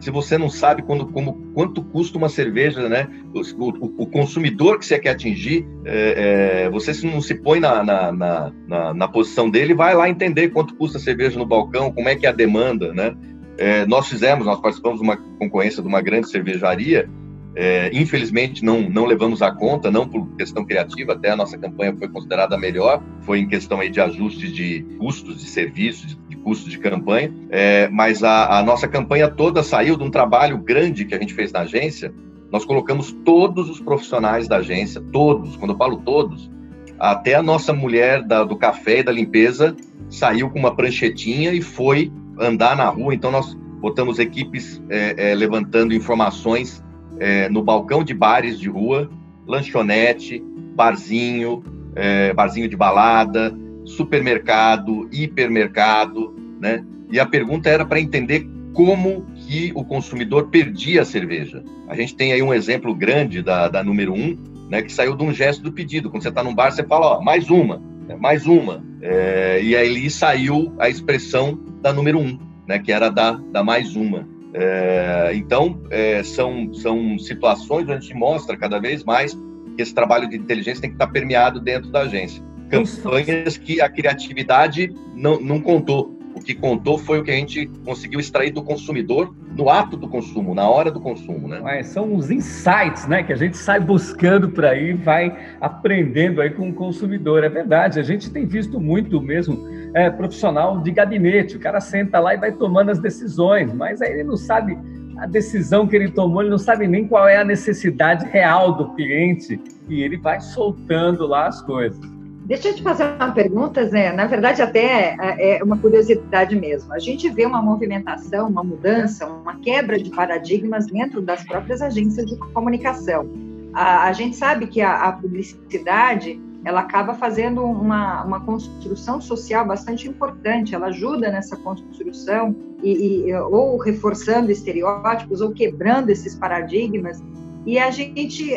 se você não sabe quando, como, quanto custa uma cerveja, né? O, o, o consumidor que você quer atingir, é, é, você não se põe na, na, na, na, posição dele, vai lá entender quanto custa a cerveja no balcão, como é que é a demanda, né? É, nós fizemos, nós participamos de uma concorrência de uma grande cervejaria, é, infelizmente não, não levamos a conta, não por questão criativa, até a nossa campanha foi considerada melhor, foi em questão aí de ajustes de custos de serviços, custos de campanha, é, mas a, a, nossa campanha toda saiu de um trabalho grande que a gente fez na agência nós colocamos todos os profissionais da agência, todos, quando eu falo todos, até a nossa mulher da, do café e da limpeza saiu com uma pranchetinha e foi andar na rua. Então, nós botamos equipes é, é, levantando informações é, no balcão de bares de rua, lanchonete, barzinho, é, barzinho de balada, supermercado, hipermercado, né? E a pergunta era para entender como que o consumidor perdia a cerveja. A gente tem aí um exemplo grande da, da número um, né, que saiu de um gesto do pedido. Quando você está num bar, você fala, ó, mais uma, né, mais uma. É, e aí saiu a expressão da número um, né, que era da, da mais uma. É, então, é, são, são situações onde a gente mostra cada vez mais que esse trabalho de inteligência tem que estar permeado dentro da agência. Campanhas que a criatividade não, não contou. Que contou foi o que a gente conseguiu extrair do consumidor no ato do consumo, na hora do consumo, né? É, são os insights, né, que a gente sai buscando por aí, vai aprendendo aí com o consumidor. É verdade, a gente tem visto muito mesmo é, profissional de gabinete. O cara senta lá e vai tomando as decisões, mas aí ele não sabe a decisão que ele tomou, ele não sabe nem qual é a necessidade real do cliente e ele vai soltando lá as coisas. Deixa eu te fazer uma pergunta, Zé. Na verdade, até é, é uma curiosidade mesmo. A gente vê uma movimentação, uma mudança, uma quebra de paradigmas dentro das próprias agências de comunicação. A, a gente sabe que a, a, publicidade ela acaba fazendo uma, uma construção social bastante importante. Ela ajuda nessa construção e, e ou reforçando estereótipos ou quebrando esses paradigmas. E a gente,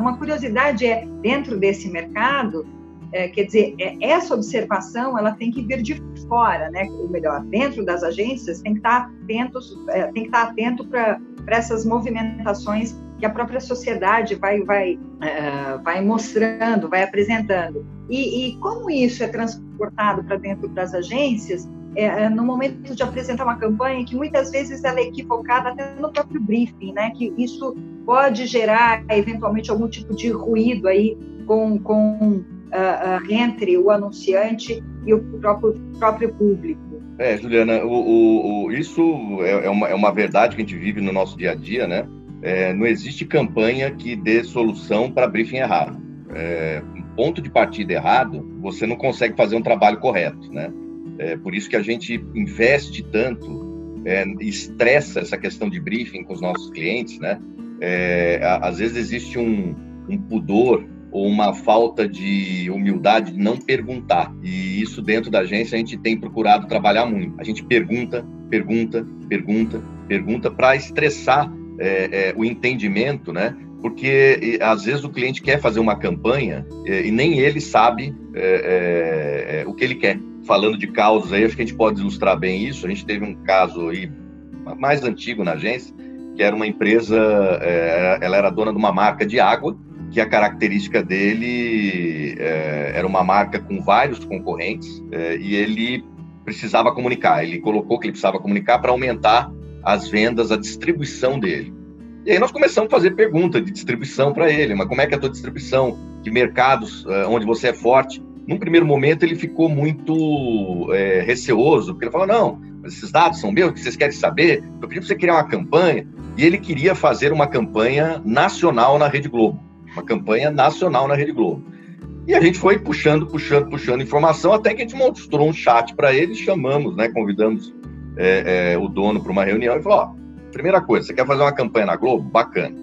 uma curiosidade é dentro desse mercado é, quer dizer, é, essa observação ela tem que vir de fora, né? Ou melhor, dentro das agências tem que estar atentos, é, tem que estar atento para essas movimentações que a própria sociedade vai vai é, vai mostrando, vai apresentando. E, e como isso é transportado para dentro das agências? É, é, no momento de apresentar uma campanha que muitas vezes ela é equivocada até no próprio briefing, né? Que isso pode gerar eventualmente algum tipo de ruído aí com, com uh, uh, entre o anunciante e o próprio, próprio público. É, Juliana, o, o, o isso é, é, uma, é uma verdade que a gente vive no nosso dia a dia, né? É, não existe campanha que dê solução para briefing errado. É, ponto de partida errado, você não consegue fazer um trabalho correto, né? É por isso que a gente investe tanto, é, estressa essa questão de briefing com os nossos clientes, né? É, às vezes existe um, um pudor ou uma falta de humildade de não perguntar. E isso dentro da agência a gente tem procurado trabalhar muito. A gente pergunta, pergunta, pergunta, pergunta para estressar é, é, o entendimento, né? Porque às vezes o cliente quer fazer uma campanha é, e nem ele sabe é, é, o que ele quer. Falando de causas aí, acho que a gente pode ilustrar bem isso. A gente teve um caso aí mais antigo na agência, que era uma empresa, ela era dona de uma marca de água que a característica dele é, era uma marca com vários concorrentes é, e ele precisava comunicar. Ele colocou que ele precisava comunicar para aumentar as vendas, a distribuição dele. E aí nós começamos a fazer pergunta de distribuição para ele, mas como é que é a tua distribuição? De mercados é, onde você é forte? Num primeiro momento ele ficou muito é, receoso, porque ele falou, não, esses dados são meus, que vocês querem saber? Eu pedi para você criar uma campanha, e ele queria fazer uma campanha nacional na Rede Globo uma campanha nacional na Rede Globo. E a gente foi puxando, puxando, puxando informação, até que a gente mostrou um chat para eles, chamamos, né, convidamos é, é, o dono para uma reunião e falou: ó, primeira coisa, você quer fazer uma campanha na Globo? Bacana.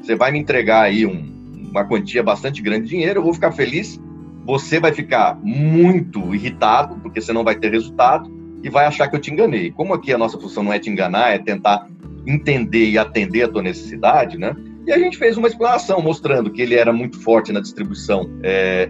Você vai me entregar aí um, uma quantia bastante grande de dinheiro, eu vou ficar feliz. Você vai ficar muito irritado, porque você não vai ter resultado, e vai achar que eu te enganei. Como aqui a nossa função não é te enganar, é tentar entender e atender a tua necessidade, né? E a gente fez uma explanação mostrando que ele era muito forte na distribuição é,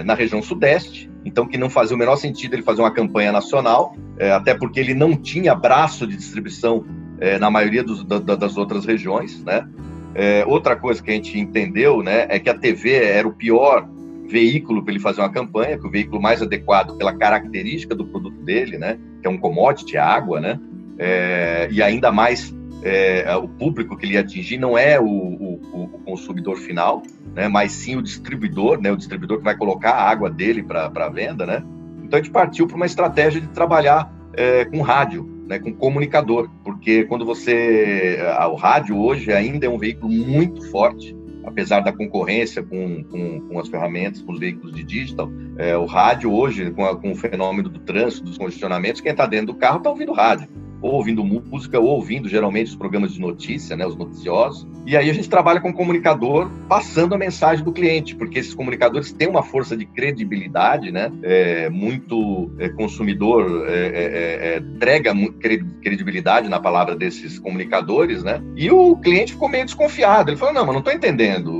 é, na região sudeste, então que não fazia o menor sentido ele fazer uma campanha nacional, é, até porque ele não tinha braço de distribuição é, na maioria dos, da, das outras regiões, né? É, outra coisa que a gente entendeu, né, é que a TV era o pior veículo para ele fazer uma campanha, que o veículo mais adequado pela característica do produto dele, né, que é um commodity, água, né, é, e ainda mais é, é, o público que ele ia atingir não é o, o, o, consumidor final, né, mas sim o distribuidor, né, o distribuidor que vai colocar a água dele para venda, né? Então a gente partiu para uma estratégia de trabalhar é, com rádio. né, com comunicador, porque quando você. O rádio hoje ainda é um veículo muito forte apesar da concorrência com, com, com, as ferramentas, com os veículos de digital, é, o rádio hoje, com, a, com, o fenômeno do trânsito, dos condicionamentos, quem está dentro do carro está ouvindo rádio ou ouvindo música, ou ouvindo geralmente os programas de notícia, né, os noticiosos. E aí a gente trabalha com o comunicador passando a mensagem do cliente, porque esses comunicadores têm uma força de credibilidade, né? É, muito é, consumidor é, é, é, é entrega credibilidade na palavra desses comunicadores, né? E o cliente ficou meio desconfiado. Ele falou: não, mas não estou entendendo.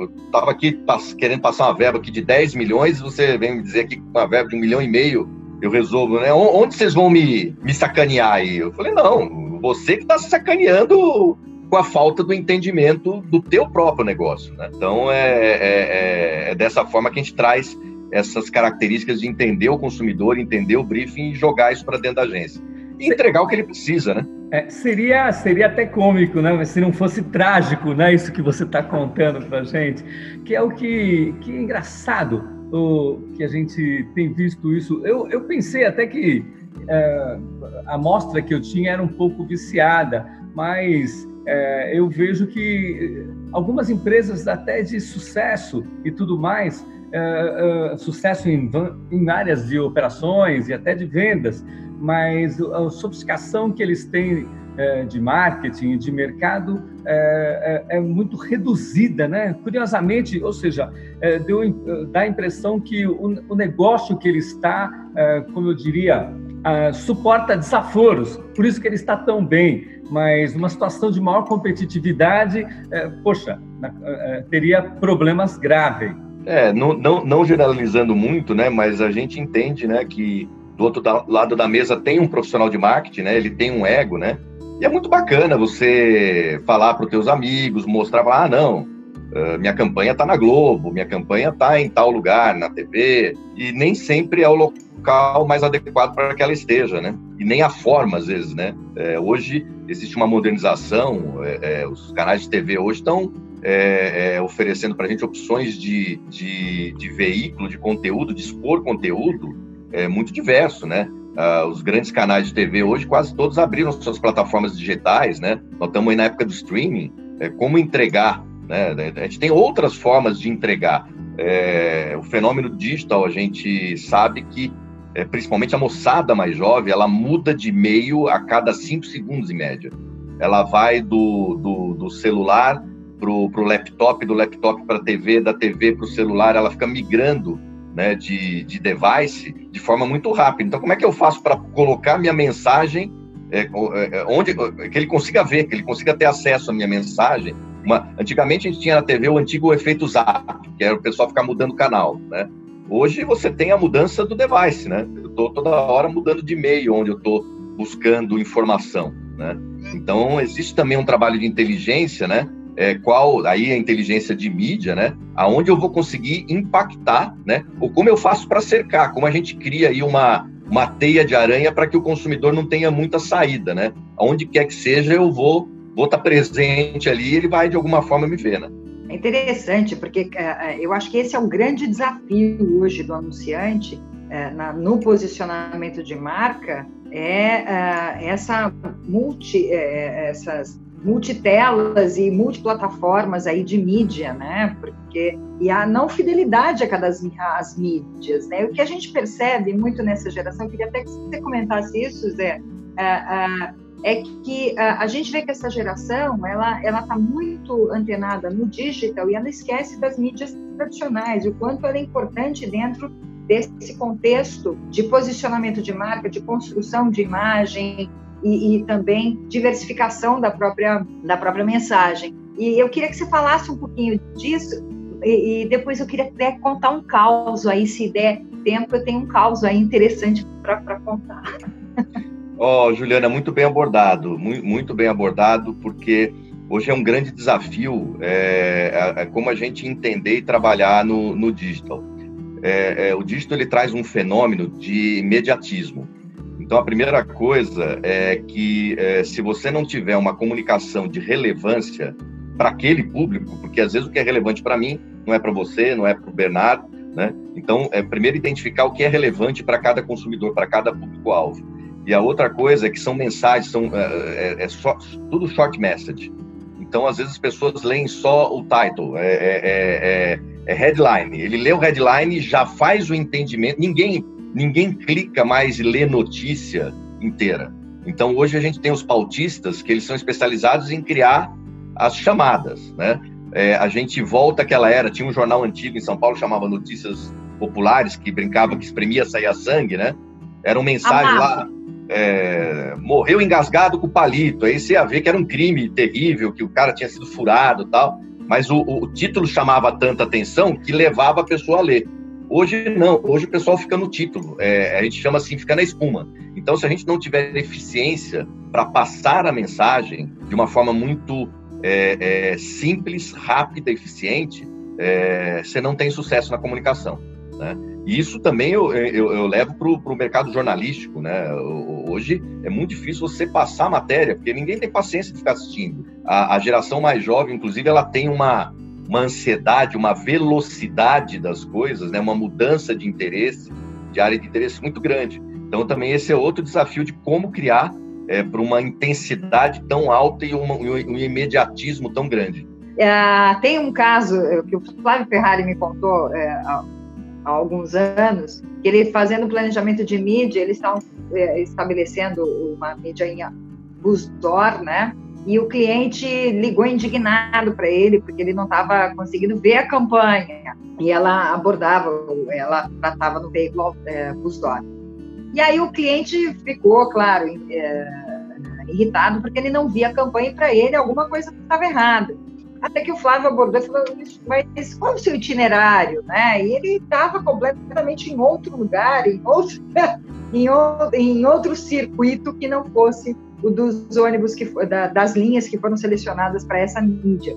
Eu estava aqui querendo passar uma verba aqui de 10 milhões, e você vem me dizer aqui com uma verba de um milhão e meio eu resolvo, né? Onde vocês vão me, me sacanear aí? Eu falei, não, você que está se sacaneando com a falta do entendimento do teu próprio negócio, né? Então, é, é, é, é dessa forma que a gente traz essas características de entender o consumidor, entender o briefing e jogar isso para dentro da agência. E entregar o que ele precisa, né? É, seria, seria até cômico, né? se não fosse trágico, né? Isso que você está contando para gente, que é o que, que é engraçado o, que a gente tem visto isso. Eu, eu pensei até que é, a amostra que eu tinha era um pouco viciada, mas é, eu vejo que algumas empresas até de sucesso e tudo mais, é, é sucesso em, em áreas de operações e até de vendas, mas a sofisticação que eles têm de marketing, de mercado, é, é, é, muito reduzida, né? Curiosamente, ou seja, é, deu, dá a impressão que o, o negócio que ele está, é, como eu diria, suporta desaforos, por isso que ele está tão bem. Mas numa situação de maior competitividade, é, poxa, teria problemas graves. É, não, não, não generalizando muito, né? Mas a gente entende, né, que do outro lado da mesa tem um profissional de marketing, né? Ele tem um ego, né? E é muito bacana você falar para os teus amigos, mostrar, ah, não, minha campanha está na Globo, minha campanha está em tal lugar, na TV, e nem sempre é o local mais adequado para que ela esteja, né? E nem a forma, às vezes, né? É, hoje existe uma modernização, é, é, os canais de TV hoje estão é, é, oferecendo para a gente opções de, de, de, veículo, de conteúdo, de expor conteúdo é, muito diverso, né? Uh, os grandes canais de TV hoje, quase todos abriram suas plataformas digitais, né? Nós estamos aí na época do streaming. É, como entregar, né? A gente tem outras formas de entregar. É, o fenômeno digital, a gente sabe que, é, principalmente a moçada mais jovem, ela muda de meio a cada cinco segundos, em média. Ela vai do, do, do celular para o laptop, do laptop para a TV, da TV para o celular, ela fica migrando né, de, de device de forma muito rápida. Então, como é que eu faço para colocar minha mensagem é, é, é, onde que ele consiga ver, que ele consiga ter acesso à minha mensagem? Uma, antigamente a gente tinha na TV o antigo efeito zap, que era o pessoal ficar mudando o canal, né? Hoje você tem a mudança do device, né? Eu estou toda hora mudando de meio onde eu estou buscando informação, né? Então existe também um trabalho de inteligência, né? É, qual aí a inteligência de mídia, né? Aonde eu vou conseguir impactar, né? Ou como eu faço para cercar, como a gente cria aí uma, uma teia de aranha para que o consumidor não tenha muita saída, né? Aonde quer que seja, eu vou vou estar tá presente ali ele vai de alguma forma me ver, né? É interessante, porque uh, eu acho que esse é o grande desafio hoje do anunciante uh, na, no posicionamento de marca, é uh, essa multi, essas multitelas e multiplataformas aí de mídia, né? Porque e a não fidelidade a cada as mídias, né? O que a gente percebe muito nessa geração, eu queria até que você comentasse isso, Zé, é, é, é que a, a, gente vê que essa geração ela ela está muito antenada no digital e ela esquece das mídias tradicionais, o quanto ela é importante dentro desse contexto de posicionamento de marca, de construção de imagem, e, e também diversificação da própria, da própria mensagem. E eu queria que você falasse um pouquinho disso e, e, depois eu queria até contar um caos aí, se der tempo, eu tenho um caos aí interessante para contar. <laughs> Oh, Juliana, muito bem abordado, muito, muito, bem abordado, porque hoje é um grande desafio é, é, é como a gente entender e trabalhar no, no digital. É, é, o digital ele traz um fenômeno de imediatismo. Então, a primeira coisa é que é, se você não tiver uma comunicação de relevância para aquele público, porque às vezes o que é relevante para mim não é para você, não é para o Bernardo, né? Então, é primeiro identificar o que é relevante para cada consumidor, para cada público-alvo. E a outra coisa é que são mensagens, são, é, é, é só, tudo short message. Então, às vezes, as pessoas leem só o title, é, é, é, é headline. Ele lê o headline, já faz o entendimento. Ninguém, ninguém clica mais e lê notícia inteira. Então, hoje a gente tem os pautistas, que eles são especializados em criar as chamadas, né? É, a gente volta àquela era, tinha um jornal antigo em São Paulo, chamava Notícias Populares, que brincava que espremia, saía sangue, né? Era um mensagem lá, é, morreu engasgado com palito. Aí você ia ver que era um crime terrível, que o cara tinha sido furado tal. Mas o, o título chamava tanta atenção que levava a pessoa a ler. Hoje não, hoje o pessoal fica no título, é, a gente chama assim, fica na espuma. Então, se a gente não tiver eficiência para passar a mensagem de uma forma muito é, é, simples, rápida, eficiente, é, você não tem sucesso na comunicação. Né? E isso também eu, eu, eu levo para o mercado jornalístico. Né? Hoje é muito difícil você passar a matéria, porque ninguém tem paciência de ficar assistindo. A, a geração mais jovem, inclusive, ela tem uma, uma ansiedade, uma velocidade das coisas, né? uma mudança de interesse, de área de interesse muito grande. Então, também esse é outro desafio de como criar é, para uma intensidade tão alta e uma, um imediatismo tão grande. É, tem um caso que o Flávio Ferrari me contou é, há alguns anos, que ele fazendo planejamento de mídia, eles estão é, estabelecendo uma mídia em Busdor, né? E o cliente ligou indignado para ele porque ele não estava conseguindo ver a campanha. E ela abordava, ela tratava no veículo é, Busdor. E aí o cliente ficou, claro, é, irritado porque ele não via a campanha e para ele alguma coisa estava errada. Até que o Flávio abordou e falou, mas qual é o seu itinerário? Né? E ele estava completamente em outro lugar, em outro, <laughs> em, outro, em outro circuito que não fosse dos ônibus, que, da, das linhas que foram selecionadas para essa mídia.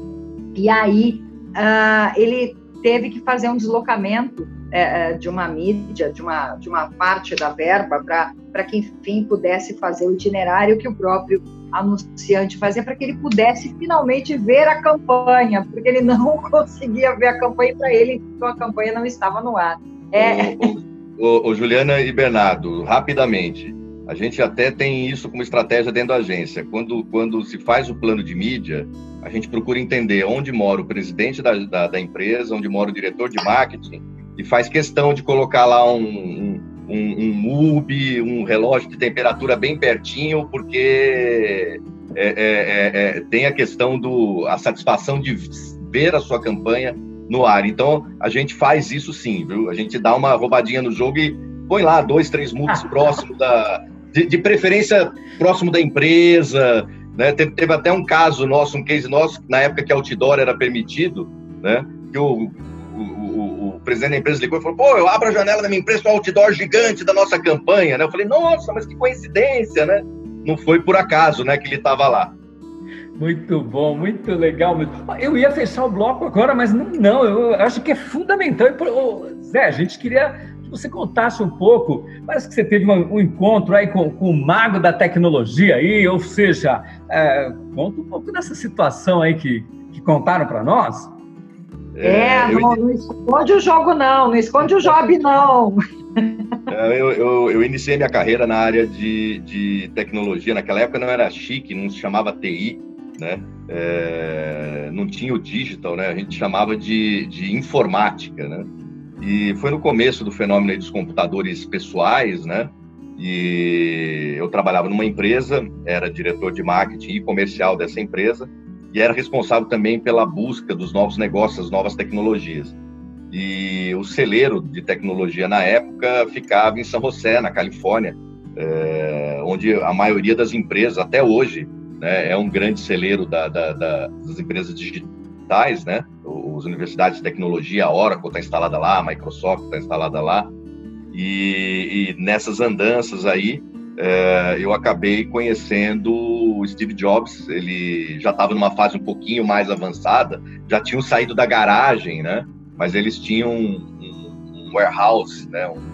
E aí uh, ele teve que fazer um deslocamento é, de uma mídia, de uma, de uma parte da verba, para que, enfim, pudesse fazer o itinerário que o próprio anunciante fazia para que ele pudesse finalmente ver a campanha, porque ele não <laughs> conseguia ver a campanha para ele, então a campanha não estava no ar. É... O, o, o, Juliana e Bernardo, rapidamente, a gente até tem isso como estratégia dentro da agência. Quando, quando se faz o plano de mídia, a gente procura entender onde mora o presidente da, da, da empresa, onde mora o diretor de marketing, e faz questão de colocar lá um, um um, um MUB, um relógio de temperatura bem pertinho, porque é, é, é, é, tem a questão do a satisfação de ver a sua campanha no ar. Então a gente faz isso sim, viu? A gente dá uma roubadinha no jogo e põe lá dois, três MUBs próximo da, de, de, preferência próximo da empresa. Né? Teve, teve, até um caso nosso, um case nosso, na época que outdoor era permitido, né? Que o presidente da empresa ligou e falou: pô, eu abro a janela da minha empresa, um outdoor gigante da nossa campanha, né? Eu falei: nossa, mas que coincidência, né? Não foi por acaso, né, que ele estava lá. Muito bom, muito legal. Eu ia fechar o bloco agora, mas não, não eu acho que é fundamental. Zé, a gente queria que você contasse um pouco. Parece que você teve um, um encontro aí com, com, o mago da tecnologia aí, ou seja, é, conta um pouco dessa situação aí que, que contaram para nós. É, é não, não, esconde o jogo, não, não esconde o job, não. É, eu, eu, eu, iniciei minha carreira na área de, de tecnologia. Naquela época não era chique, não se chamava TI, né? É, não tinha o digital, né? A gente chamava de, de informática, né? E foi no começo do fenômeno dos computadores pessoais, né? E eu trabalhava numa empresa, era diretor de marketing e comercial dessa empresa e era responsável também pela busca dos novos negócios, novas tecnologias. E o celeiro de tecnologia na época ficava em São José, na Califórnia, é, onde a maioria das empresas, até hoje, né, é um grande celeiro da, da, da, das empresas digitais, né? As universidades de tecnologia, a Oracle está instalada lá, a Microsoft está instalada lá. E, e nessas andanças aí, é, eu acabei conhecendo o Steve Jobs. Ele já estava numa fase um pouquinho mais avançada, já tinham saído da garagem, né? Mas eles tinham um, um, warehouse, né? Um,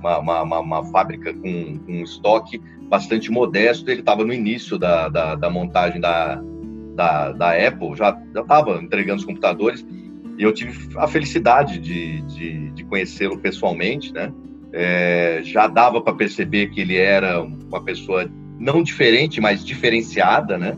uma, uma, uma, uma, fábrica com, com, um estoque bastante modesto. Ele estava no início da, da, da montagem da, da, da, Apple, já estava entregando os computadores. E eu tive a felicidade de, de, de conhecê-lo pessoalmente, né? é, já dava para perceber que ele era uma pessoa não diferente, mas diferenciada, né?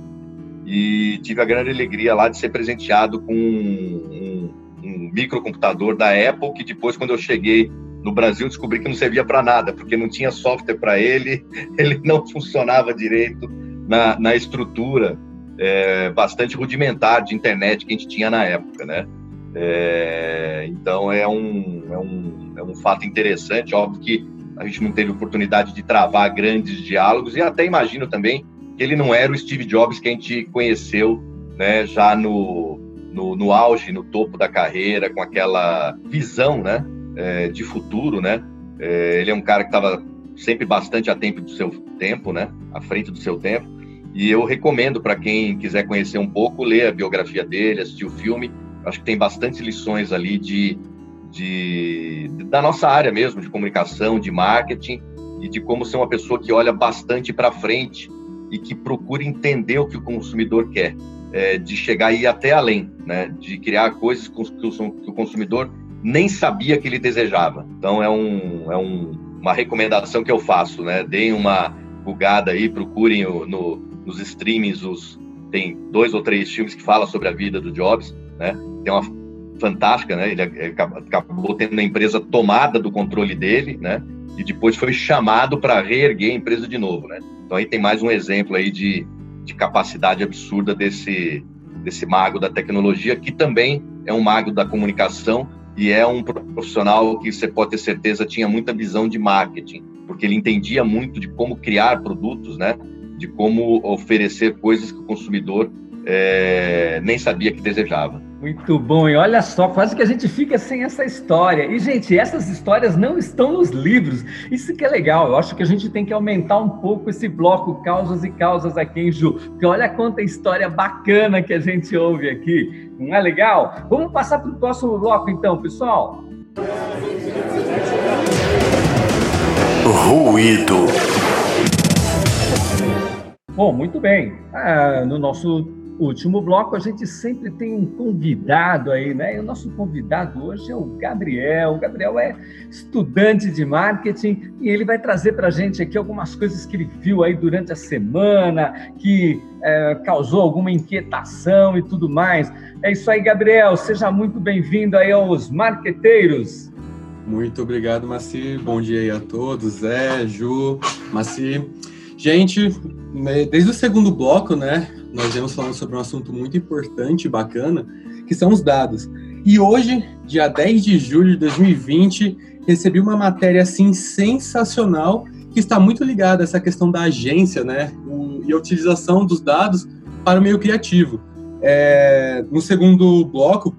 E tive a grande alegria lá de ser presenteado com um, um, um microcomputador da Apple, que depois, quando eu cheguei no Brasil, descobri que não servia para nada, porque não tinha software para ele, <laughs> ele não funcionava direito na, na estrutura é, bastante rudimentar de internet que a gente tinha na época, né? É, então é um, é, um, é um fato interessante, óbvio que a gente não teve oportunidade de travar grandes diálogos e até imagino também que ele não era o Steve Jobs que a gente conheceu né, já no, no, no auge, no topo da carreira, com aquela visão né, é, de futuro. Né? É, ele é um cara que estava sempre bastante a tempo do seu tempo, né, à frente do seu tempo. E eu recomendo para quem quiser conhecer um pouco, ler a biografia dele, assistir o filme. Acho que tem bastante lições ali de, de, da nossa área mesmo, de comunicação, de marketing, e de como ser uma pessoa que olha bastante para frente e que procura entender o que o consumidor quer, é, de chegar ir até além, né? de criar coisas que o, que o consumidor nem sabia que ele desejava. Então é, um, é um, uma recomendação que eu faço, né? Deem uma bugada aí, procurem o, no, nos streamings os tem dois ou três filmes que falam sobre a vida do Jobs, né? Tem uma fantástica, né? Ele acabou tendo a empresa tomada do controle dele, né? E depois foi chamado para reerguer a empresa de novo, né? Então aí tem mais um exemplo aí de, de capacidade absurda desse desse mago da tecnologia que também é um mago da comunicação e é um profissional que você pode ter certeza tinha muita visão de marketing, porque ele entendia muito de como criar produtos, né? De como oferecer coisas que o consumidor é, nem sabia que desejava. Muito bom, e olha só, quase que a gente fica sem essa história. E, gente, essas histórias não estão nos livros. Isso que é legal. Eu acho que a gente tem que aumentar um pouco esse bloco causas e causas aqui em Ju. Porque olha quanta história bacana que a gente ouve aqui. Não é legal? Vamos passar para o próximo bloco, então, pessoal. Ruído. Bom, muito bem. Ah, no nosso último bloco, a gente sempre tem um convidado aí, né? E o nosso convidado hoje é o Gabriel. O Gabriel é estudante de marketing e ele vai trazer para a gente aqui algumas coisas que ele viu aí durante a semana, que é, causou alguma inquietação e tudo mais. É isso aí, Gabriel. Seja muito bem-vindo aí aos Marqueteiros. Muito obrigado, Maci. Bom dia aí a todos, Zé, Ju, Maci. Gente, né, desde o segundo bloco, né, nós vamos falando sobre um assunto muito importante e bacana, que são os dados. E hoje, dia 10 de julho de 2020, recebi uma matéria assim sensacional que está muito ligada a essa questão da agência, né, e a utilização dos dados para o meio criativo. É, no segundo bloco,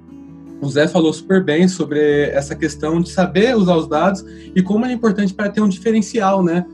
o Zé falou super bem sobre essa questão de saber usar os dados e como é importante para ter um diferencial, né?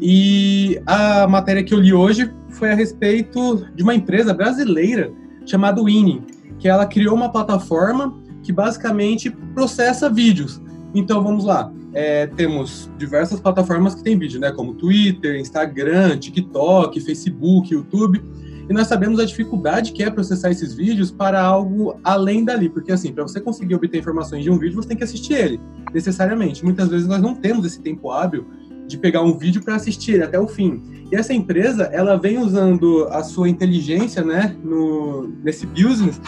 E a matéria que eu li hoje foi a respeito de uma empresa brasileira chamada Winning, que ela criou uma plataforma que basicamente processa vídeos. Então vamos lá, é, temos diversas plataformas que têm vídeo, né? Como Twitter, Instagram, TikTok, Facebook, YouTube. E nós sabemos a dificuldade que é processar esses vídeos para algo além dali, porque assim, para você conseguir obter informações de um vídeo, você tem que assistir ele, necessariamente. Muitas vezes nós não temos esse tempo hábil de pegar um vídeo para assistir até o fim. E essa empresa, ela vem usando a sua inteligência, né, no, nesse business,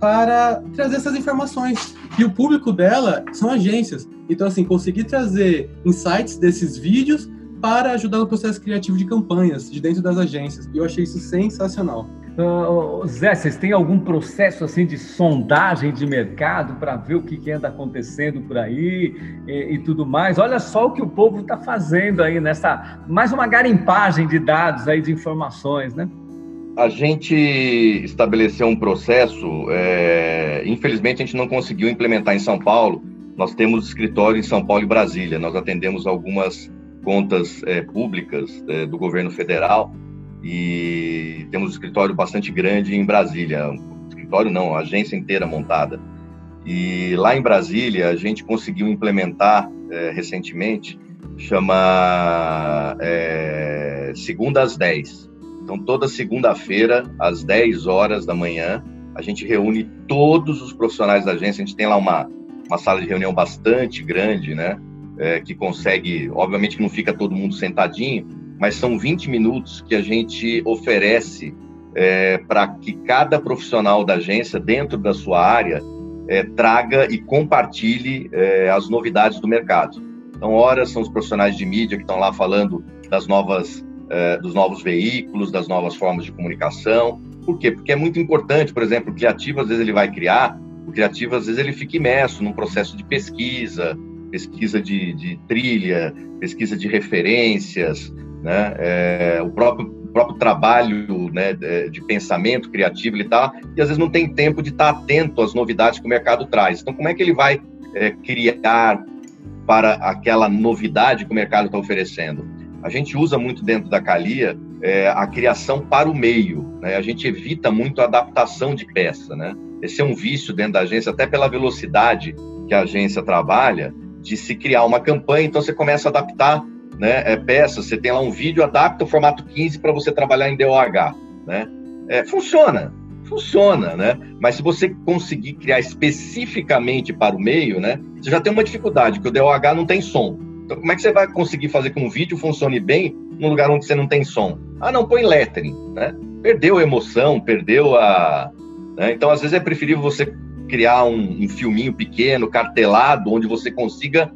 para trazer essas informações. E o público dela são agências. Então, assim, conseguir trazer insights desses vídeos para ajudar no processo criativo de campanhas de dentro das agências. E eu achei isso sensacional. Uh, Zé, vocês têm algum processo assim de sondagem de mercado para ver o que, que, anda acontecendo por aí e, e, tudo mais? Olha só o que o povo está fazendo aí nessa mais uma garimpagem de dados aí de informações, né? A gente estabeleceu um processo, é, infelizmente a gente não conseguiu implementar em São Paulo. Nós temos escritório em São Paulo e Brasília. Nós atendemos algumas contas é, públicas é, do governo federal e temos um escritório bastante grande em Brasília. Um escritório não, agência inteira montada. E lá em Brasília a gente conseguiu implementar é, recentemente, chama é, Segunda às 10. Então toda segunda-feira, às 10 horas da manhã, a gente reúne todos os profissionais da agência. A gente tem lá uma, uma sala de reunião bastante grande, né? é, que consegue, obviamente que não fica todo mundo sentadinho, mas são 20 minutos que a gente oferece é, para que cada profissional da agência, dentro da sua área, é, traga e compartilhe é, as novidades do mercado. Então, horas são os profissionais de mídia que estão lá falando das novas, é, dos novos veículos, das novas formas de comunicação. Por quê? Porque é muito importante, por exemplo, o criativo, às vezes ele vai criar, o criativo, às vezes ele fica imerso num processo de pesquisa, pesquisa de, de trilha, pesquisa de referências, né? É, o próprio próprio trabalho né, de pensamento criativo e tal, e às vezes não tem tempo de estar atento às novidades que o mercado traz. Então, como é que ele vai é, criar para aquela novidade que o mercado está oferecendo? A gente usa muito dentro da Calia é, a criação para o meio, né? a gente evita muito a adaptação de peça. Né? Esse é um vício dentro da agência, até pela velocidade que a agência trabalha, de se criar uma campanha, então você começa a adaptar né, é, peças, você tem lá um vídeo, adapta o formato 15 para você trabalhar em DOH, né? É, funciona, funciona, né? Mas se você conseguir criar especificamente para o meio, né, você já tem uma dificuldade, que o DOH não tem som. Então, como é que você vai conseguir fazer que um vídeo funcione bem num lugar onde você não tem som? Ah, não, põe lettering, né? Perdeu a emoção, perdeu a... Né? Então, às vezes é preferível você criar um, um filminho pequeno, cartelado, onde você consiga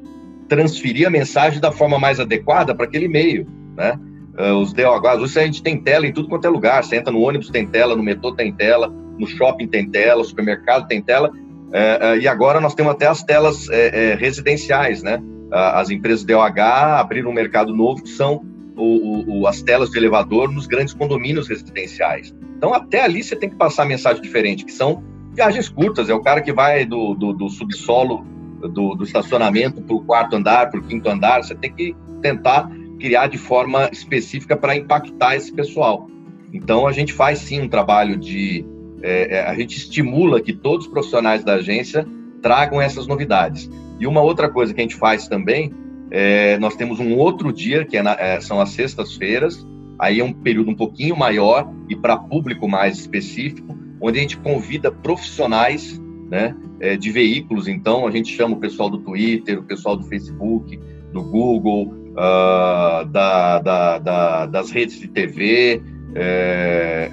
transferir a mensagem da forma mais adequada para aquele meio, né? Uh, os DOHs, hoje a gente tem tela em tudo quanto é lugar, você entra no ônibus tem tela, no metrô tem tela, no shopping tem tela, no supermercado tem tela, uh, uh, e agora nós temos até as telas eh, residenciais, né? as empresas DOH abriram um mercado novo que são o, o, as telas de elevador nos grandes condomínios residenciais. Então até ali você tem que passar mensagem diferente, que são viagens curtas, é o cara que vai do, do, do subsolo do, do estacionamento para o quarto andar, para o quinto andar, você tem que tentar criar de forma específica para impactar esse pessoal. Então, a gente faz sim um trabalho de. É, é, a gente estimula que todos os profissionais da agência tragam essas novidades. E uma outra coisa que a gente faz também, é, nós temos um outro dia, que é na, é, são as sextas-feiras, aí é um período um pouquinho maior e para público mais específico, onde a gente convida profissionais né, é, de veículos. Então, a gente chama o pessoal do Twitter, o pessoal do Facebook, do Google, uh, da, da, da, das redes de TV, é,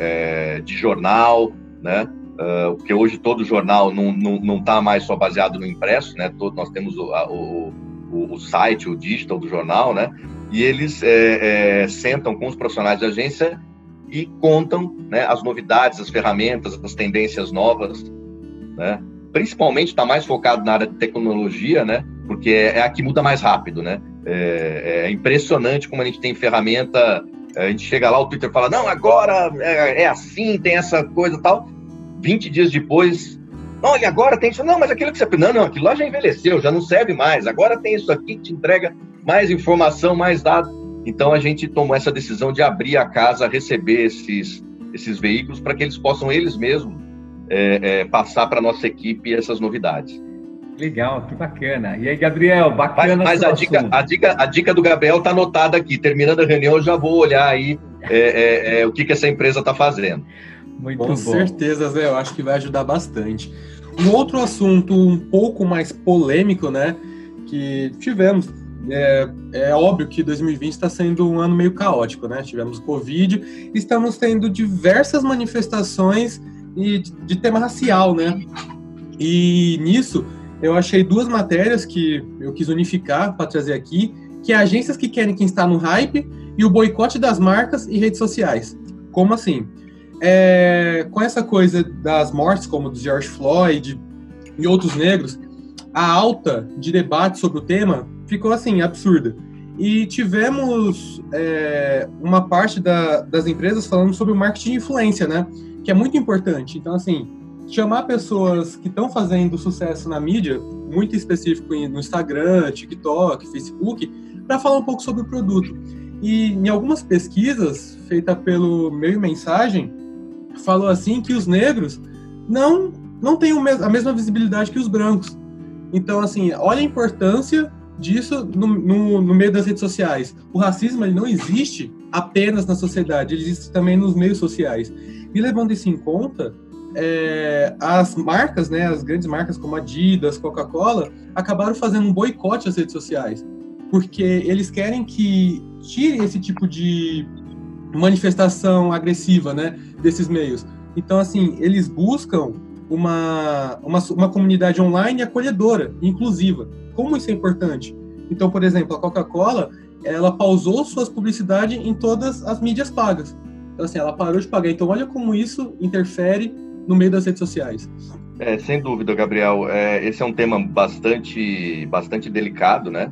é, de jornal, né? Uh, porque hoje todo jornal não está não, não tá mais só baseado no impresso, né? Todo, nós temos o, o, o, site, o digital do jornal, né? E eles é, é, sentam com os profissionais de agência e contam né, as novidades, as ferramentas, as tendências novas, né? Principalmente está mais focado na área de tecnologia, né? Porque é, é a que muda mais rápido, né? É, é, impressionante como a gente tem ferramenta. A gente chega lá, o Twitter fala, não, agora é, é assim, tem essa coisa tal. 20 dias depois, olha, agora tem isso. Não, mas aquilo que você. Não, não, aquilo lá já envelheceu, já não serve mais. Agora tem isso aqui que te entrega mais informação, mais dados. Então a gente tomou essa decisão de abrir a casa, receber esses, esses veículos para que eles possam eles mesmos é, é, passar para nossa equipe essas novidades. Legal, que bacana. E aí, Gabriel, bacana. Mas, mas a, dica, a, dica, a dica do Gabriel está anotada aqui. Terminando a reunião, eu já vou olhar aí é, é, é o que, que essa empresa está fazendo. Muito Com bom. certeza, Zé, eu acho que vai ajudar bastante. Um outro assunto um pouco mais polêmico, né, que tivemos, é, é, óbvio que 2020 está sendo um ano meio caótico, né? Tivemos Covid, estamos tendo diversas manifestações e de, de tema racial, né? E nisso eu achei duas matérias que eu quis unificar para trazer aqui, que é agências que querem quem está no hype e o boicote das marcas e redes sociais. Como assim? É, com essa coisa das mortes, como do George Floyd e outros negros, a alta de debate sobre o tema ficou assim absurda. E tivemos é, uma parte da, das empresas falando sobre o marketing de influência, né? que é muito importante. Então, assim, chamar pessoas que estão fazendo sucesso na mídia, muito específico no Instagram, TikTok, Facebook, para falar um pouco sobre o produto. E em algumas pesquisas feitas pelo Meio Mensagem, falou assim que os negros não não têm a mesma visibilidade que os brancos. Então, assim, olha a importância disso no, no, no, meio das redes sociais. O racismo ele não existe apenas na sociedade, ele existe também nos meios sociais. E levando isso em conta, é, as marcas, né, as grandes marcas como Adidas, Coca-Cola, acabaram fazendo um boicote às redes sociais. porque eles querem que tire esse tipo de manifestação agressiva, né, desses meios. Então, assim, eles buscam uma, uma, uma comunidade online acolhedora, inclusiva. Como isso é importante? Então, por exemplo, a Coca-Cola, ela pausou suas publicidades em todas as mídias pagas. Então, assim, ela parou de pagar. Então, olha como isso interfere no meio das redes sociais. É, sem dúvida, Gabriel. É, esse é um tema bastante, bastante delicado, né?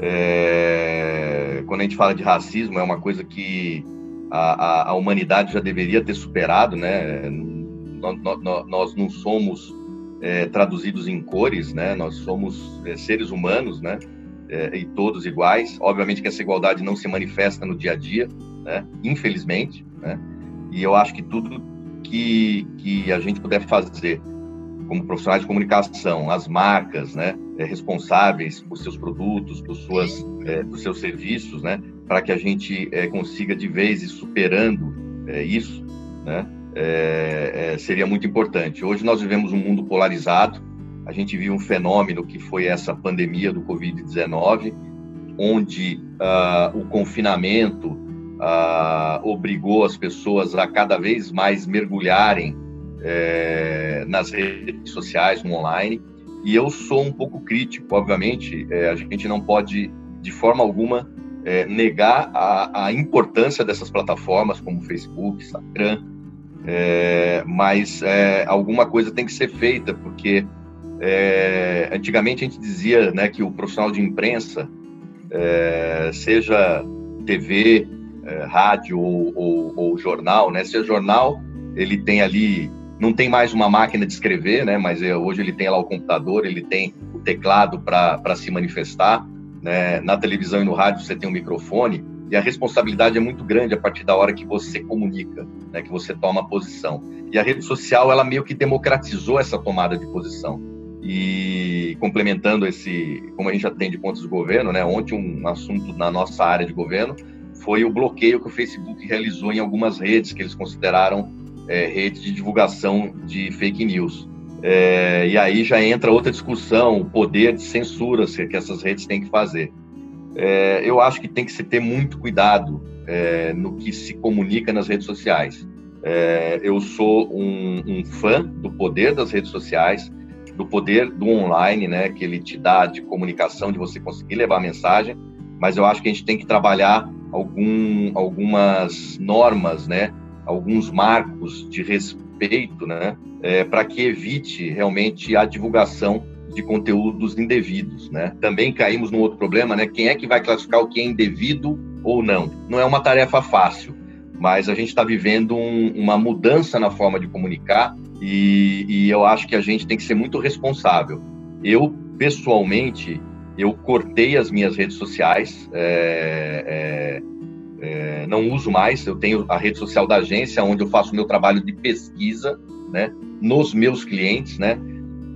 É, quando a gente fala de racismo, é uma coisa que a, a, a humanidade já deveria ter superado, né? Nós, não somos é, traduzidos em cores, né? Nós somos é, seres humanos, né? É, e todos iguais. Obviamente que essa igualdade não se manifesta no dia a dia, né? Infelizmente, né? E eu acho que tudo que, que a gente puder fazer como profissionais de comunicação, as marcas, né, é, responsáveis por seus produtos, por suas, é, por seus serviços, né, para que a gente é, consiga de vez ir superando é, isso, né, é, é, seria muito importante. Hoje nós vivemos um mundo polarizado. A gente viu um fenômeno que foi essa pandemia do Covid-19, onde uh, o confinamento uh, obrigou as pessoas a cada vez mais mergulharem é, nas redes sociais, no online. E eu sou um pouco crítico, obviamente, é, a gente não pode, de forma alguma, é, negar a, a, importância dessas plataformas como Facebook, Instagram, é, mas é, alguma coisa tem que ser feita, porque é, antigamente a gente dizia né, que o profissional de imprensa, seja TV, rádio ou, ou, ou jornal, né, seja jornal, ele tem ali não tem mais uma máquina de escrever, né? Mas é, hoje ele tem lá o computador, ele tem o teclado para se manifestar. Né? Na televisão e no rádio você tem um microfone e a responsabilidade é muito grande a partir da hora que você comunica, né? Que você toma posição. E a rede social ela meio que democratizou essa tomada de posição. E complementando esse, como a gente atende pontos do governo, né? Ontem um assunto na nossa área de governo foi o bloqueio que o Facebook realizou em algumas redes que eles consideraram é, rede de divulgação de fake news. É, e aí já entra outra discussão, o poder de censura que essas redes têm que fazer. É, eu acho que tem que se ter muito cuidado é, no que se comunica nas redes sociais. É, eu sou um, um, fã do poder das redes sociais, do poder do online, né, que ele te dá de comunicação, de você conseguir levar a mensagem, mas eu acho que a gente tem que trabalhar algum, algumas normas, né, alguns marcos de respeito, né, é, para que evite realmente a divulgação de conteúdos indevidos, né? Também caímos num outro problema, né? Quem é que vai classificar o que é indevido ou não? Não é uma tarefa fácil, mas a gente está vivendo um, uma mudança na forma de comunicar e, e, eu acho que a gente tem que ser muito responsável. Eu pessoalmente eu cortei as minhas redes sociais. É, é, é, não uso mais, eu tenho a rede social da agência, onde eu faço o meu trabalho de pesquisa, né, nos meus clientes, né,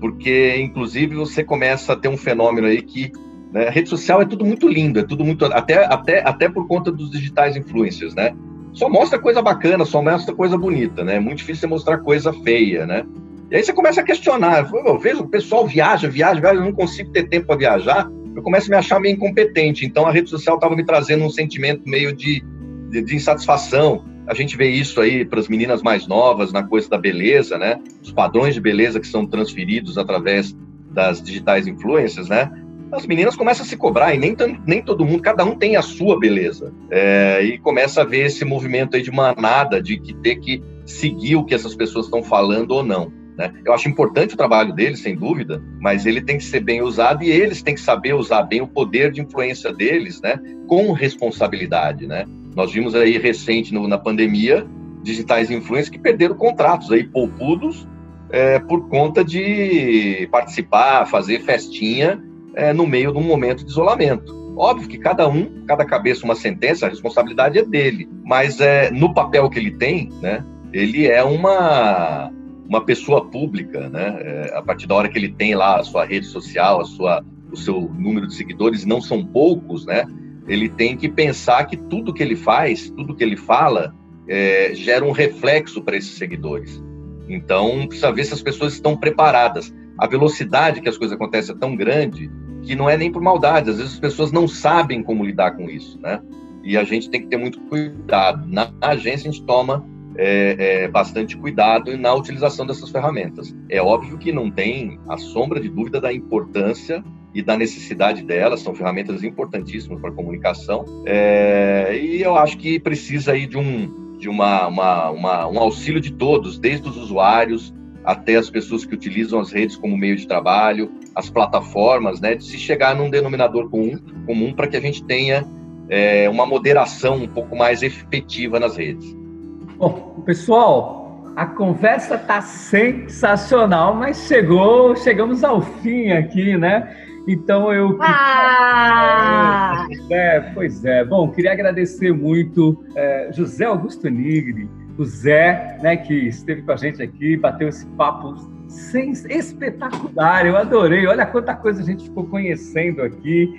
porque, inclusive, você começa a ter um fenômeno aí que né, a rede social é tudo muito lindo, é tudo muito, até, até, até por conta dos digitais influencers, né, só mostra coisa bacana, só mostra coisa bonita, né, é muito difícil você mostrar coisa feia, né, e aí você começa a questionar, eu vejo o pessoal viaja, viaja, viaja, eu não consigo ter tempo para viajar, eu começo a me achar meio incompetente. Então a rede social estava me trazendo um sentimento meio de, de, de insatisfação. A gente vê isso aí para as meninas mais novas na coisa da beleza, né? Os padrões de beleza que são transferidos através das digitais influências, né? As meninas começam a se cobrar e nem, nem todo mundo, cada um tem a sua beleza. É, e começa a ver esse movimento aí de manada, de que ter que seguir o que essas pessoas estão falando ou não. Né? Eu acho importante o trabalho deles, sem dúvida, mas ele tem que ser bem usado e eles têm que saber usar bem o poder de influência deles, né? com responsabilidade. Né? Nós vimos aí recente no, na pandemia digitais influências que perderam contratos aí poupudos é, por conta de participar, fazer festinha é, no meio de um momento de isolamento. Óbvio que cada um, cada cabeça uma sentença, a responsabilidade é dele, mas é, no papel que ele tem, né, ele é uma uma pessoa pública, né? É, a partir da hora que ele tem lá a sua rede social, a sua, o seu número de seguidores, não são poucos, né? Ele tem que pensar que tudo que ele faz, tudo que ele fala, é, gera um reflexo para esses seguidores. Então, precisa ver se as pessoas estão preparadas. A velocidade que as coisas acontecem é tão grande que não é nem por maldade, às vezes as pessoas não sabem como lidar com isso, né? E a gente tem que ter muito cuidado. Na agência a gente toma é, é, bastante cuidado na utilização dessas ferramentas. É óbvio que não tem a sombra de dúvida da importância e da necessidade delas, são ferramentas importantíssimas para a comunicação, é, e eu acho que precisa aí de um, de uma, uma, uma, um auxílio de todos, desde os usuários até as pessoas que utilizam as redes como meio de trabalho, as plataformas, né, de se chegar num denominador comum, comum para que a gente tenha é, uma moderação um pouco mais efetiva nas redes. Bom, pessoal, a conversa tá sensacional, mas chegou, chegamos ao fim aqui, né? Então eu. Ah! É, pois é. Bom, queria agradecer muito é, José Augusto Nigri, o Zé, né, que esteve com a gente aqui, bateu esse papo sem, espetacular. Eu adorei. Olha quanta coisa a gente ficou conhecendo aqui.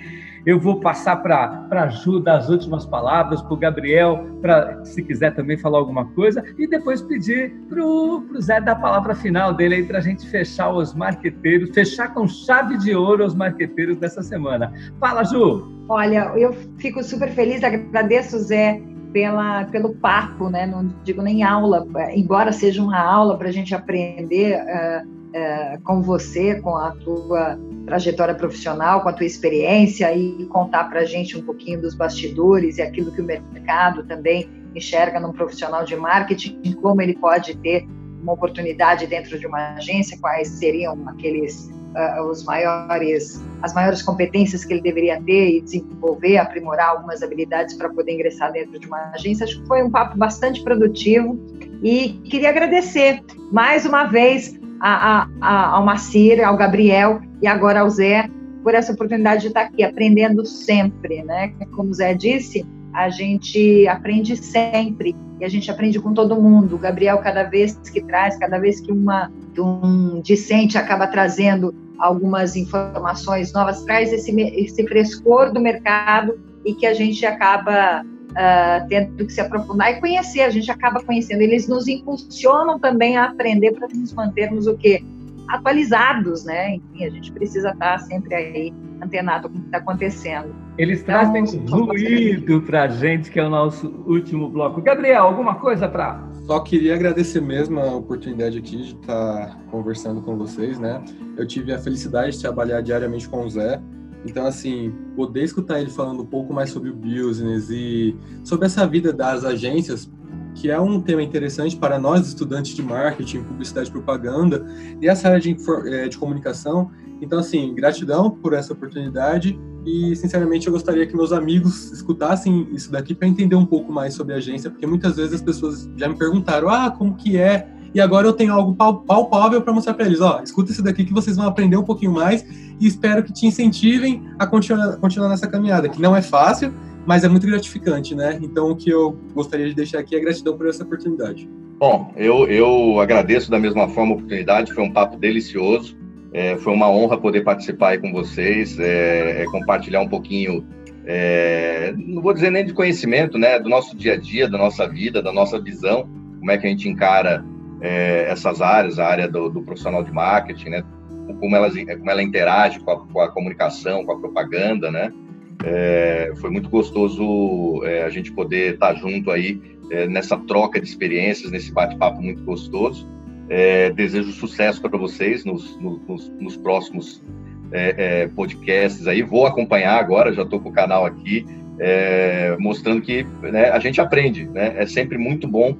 Eu vou passar para a Ju dar as últimas palavras, para o Gabriel, para se quiser também falar alguma coisa, e depois pedir para o Zé dar a palavra final dele aí para a gente fechar os marqueteiros, fechar com chave de ouro os marqueteiros dessa semana. Fala, Ju! Olha, eu fico super feliz, agradeço, Zé, pela, pelo papo, né? não digo nem aula, embora seja uma aula para a gente aprender. Uh, é, com você, com a tua trajetória profissional, com a tua experiência e contar para a gente um pouquinho dos bastidores e aquilo que o mercado também enxerga num profissional de marketing, como ele pode ter uma oportunidade dentro de uma agência, quais seriam aqueles uh, os maiores as maiores competências que ele deveria ter e desenvolver, aprimorar algumas habilidades para poder ingressar dentro de uma agência. Acho que foi um papo bastante produtivo e queria agradecer mais uma vez a, a, ao Macir, ao Gabriel e agora ao Zé por essa oportunidade de estar aqui aprendendo sempre, né? Como o Zé disse, a gente aprende sempre e a gente aprende com todo mundo. O Gabriel, cada vez que traz, cada vez que uma, um discente acaba trazendo algumas informações novas, traz esse, esse frescor do mercado e que a gente acaba uh, tendo que se aprofundar e conhecer, a gente acaba conhecendo. Eles nos impulsionam também a aprender para nos mantermos o quê? Atualizados, né? Enfim, a gente precisa estar sempre aí antenado com o que está acontecendo. Eles então, trazem ruído para a gente, que é o nosso último bloco. Gabriel, alguma coisa para só queria agradecer mesmo a oportunidade aqui de estar conversando com vocês, né? Eu tive a felicidade de trabalhar diariamente com o Zé, então, assim, poder escutar ele falando um pouco mais sobre o business e sobre essa vida das agências, que é um tema interessante para nós, estudantes de marketing, publicidade e propaganda, e essa área de, eh, de comunicação. Então, assim, gratidão por essa oportunidade e, sinceramente, eu gostaria que meus amigos escutassem isso daqui para entender um pouco mais sobre a agência, porque muitas vezes as pessoas já me perguntaram, ah, como que é e agora eu tenho algo palpável para mostrar para eles. Ó, escuta isso daqui que vocês vão aprender um pouquinho mais e espero que te incentivem a continuar, continuar nessa caminhada, que não é fácil, mas é muito gratificante, né? Então, o que eu gostaria de deixar aqui é gratidão por essa oportunidade. Bom, eu, eu agradeço da mesma forma a oportunidade, foi um papo delicioso, é, foi uma honra poder participar aí com vocês, é, é compartilhar um pouquinho, é, não vou dizer nem de conhecimento, né, do nosso dia a dia, da nossa vida, da nossa visão, como é que a gente encara é, essas áreas, a área do, do, profissional de marketing, né? Como, elas, como ela interage com a, com a comunicação, com a propaganda, né? É, foi muito gostoso é, a gente poder estar junto aí é, nessa troca de experiências, nesse bate-papo muito gostoso. É, desejo sucesso para vocês nos, nos, nos próximos é, podcasts aí. Vou acompanhar agora, já estou com o canal aqui, mostrando que né, a gente aprende, né? É sempre muito bom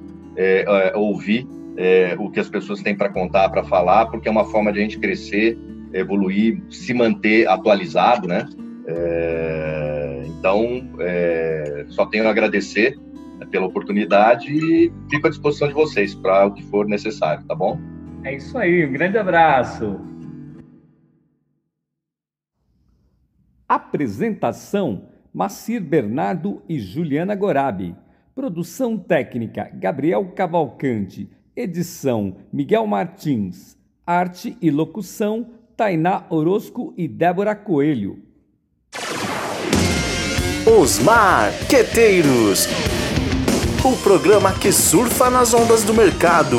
ouvir é, o que as pessoas têm para contar, para falar, porque é uma forma de a gente crescer, evoluir, se manter atualizado, né? É, então, é, só tenho a agradecer pela oportunidade e fico à disposição de vocês para o que for necessário, tá bom? É isso aí, um grande abraço. Apresentação: Macir Bernardo e Juliana Gorabi. Produção técnica: Gabriel Cavalcante. Edição: Miguel Martins. Arte e locução: Tainá Orosco e Débora Coelho. Os Marqueteiros o programa que surfa nas ondas do mercado.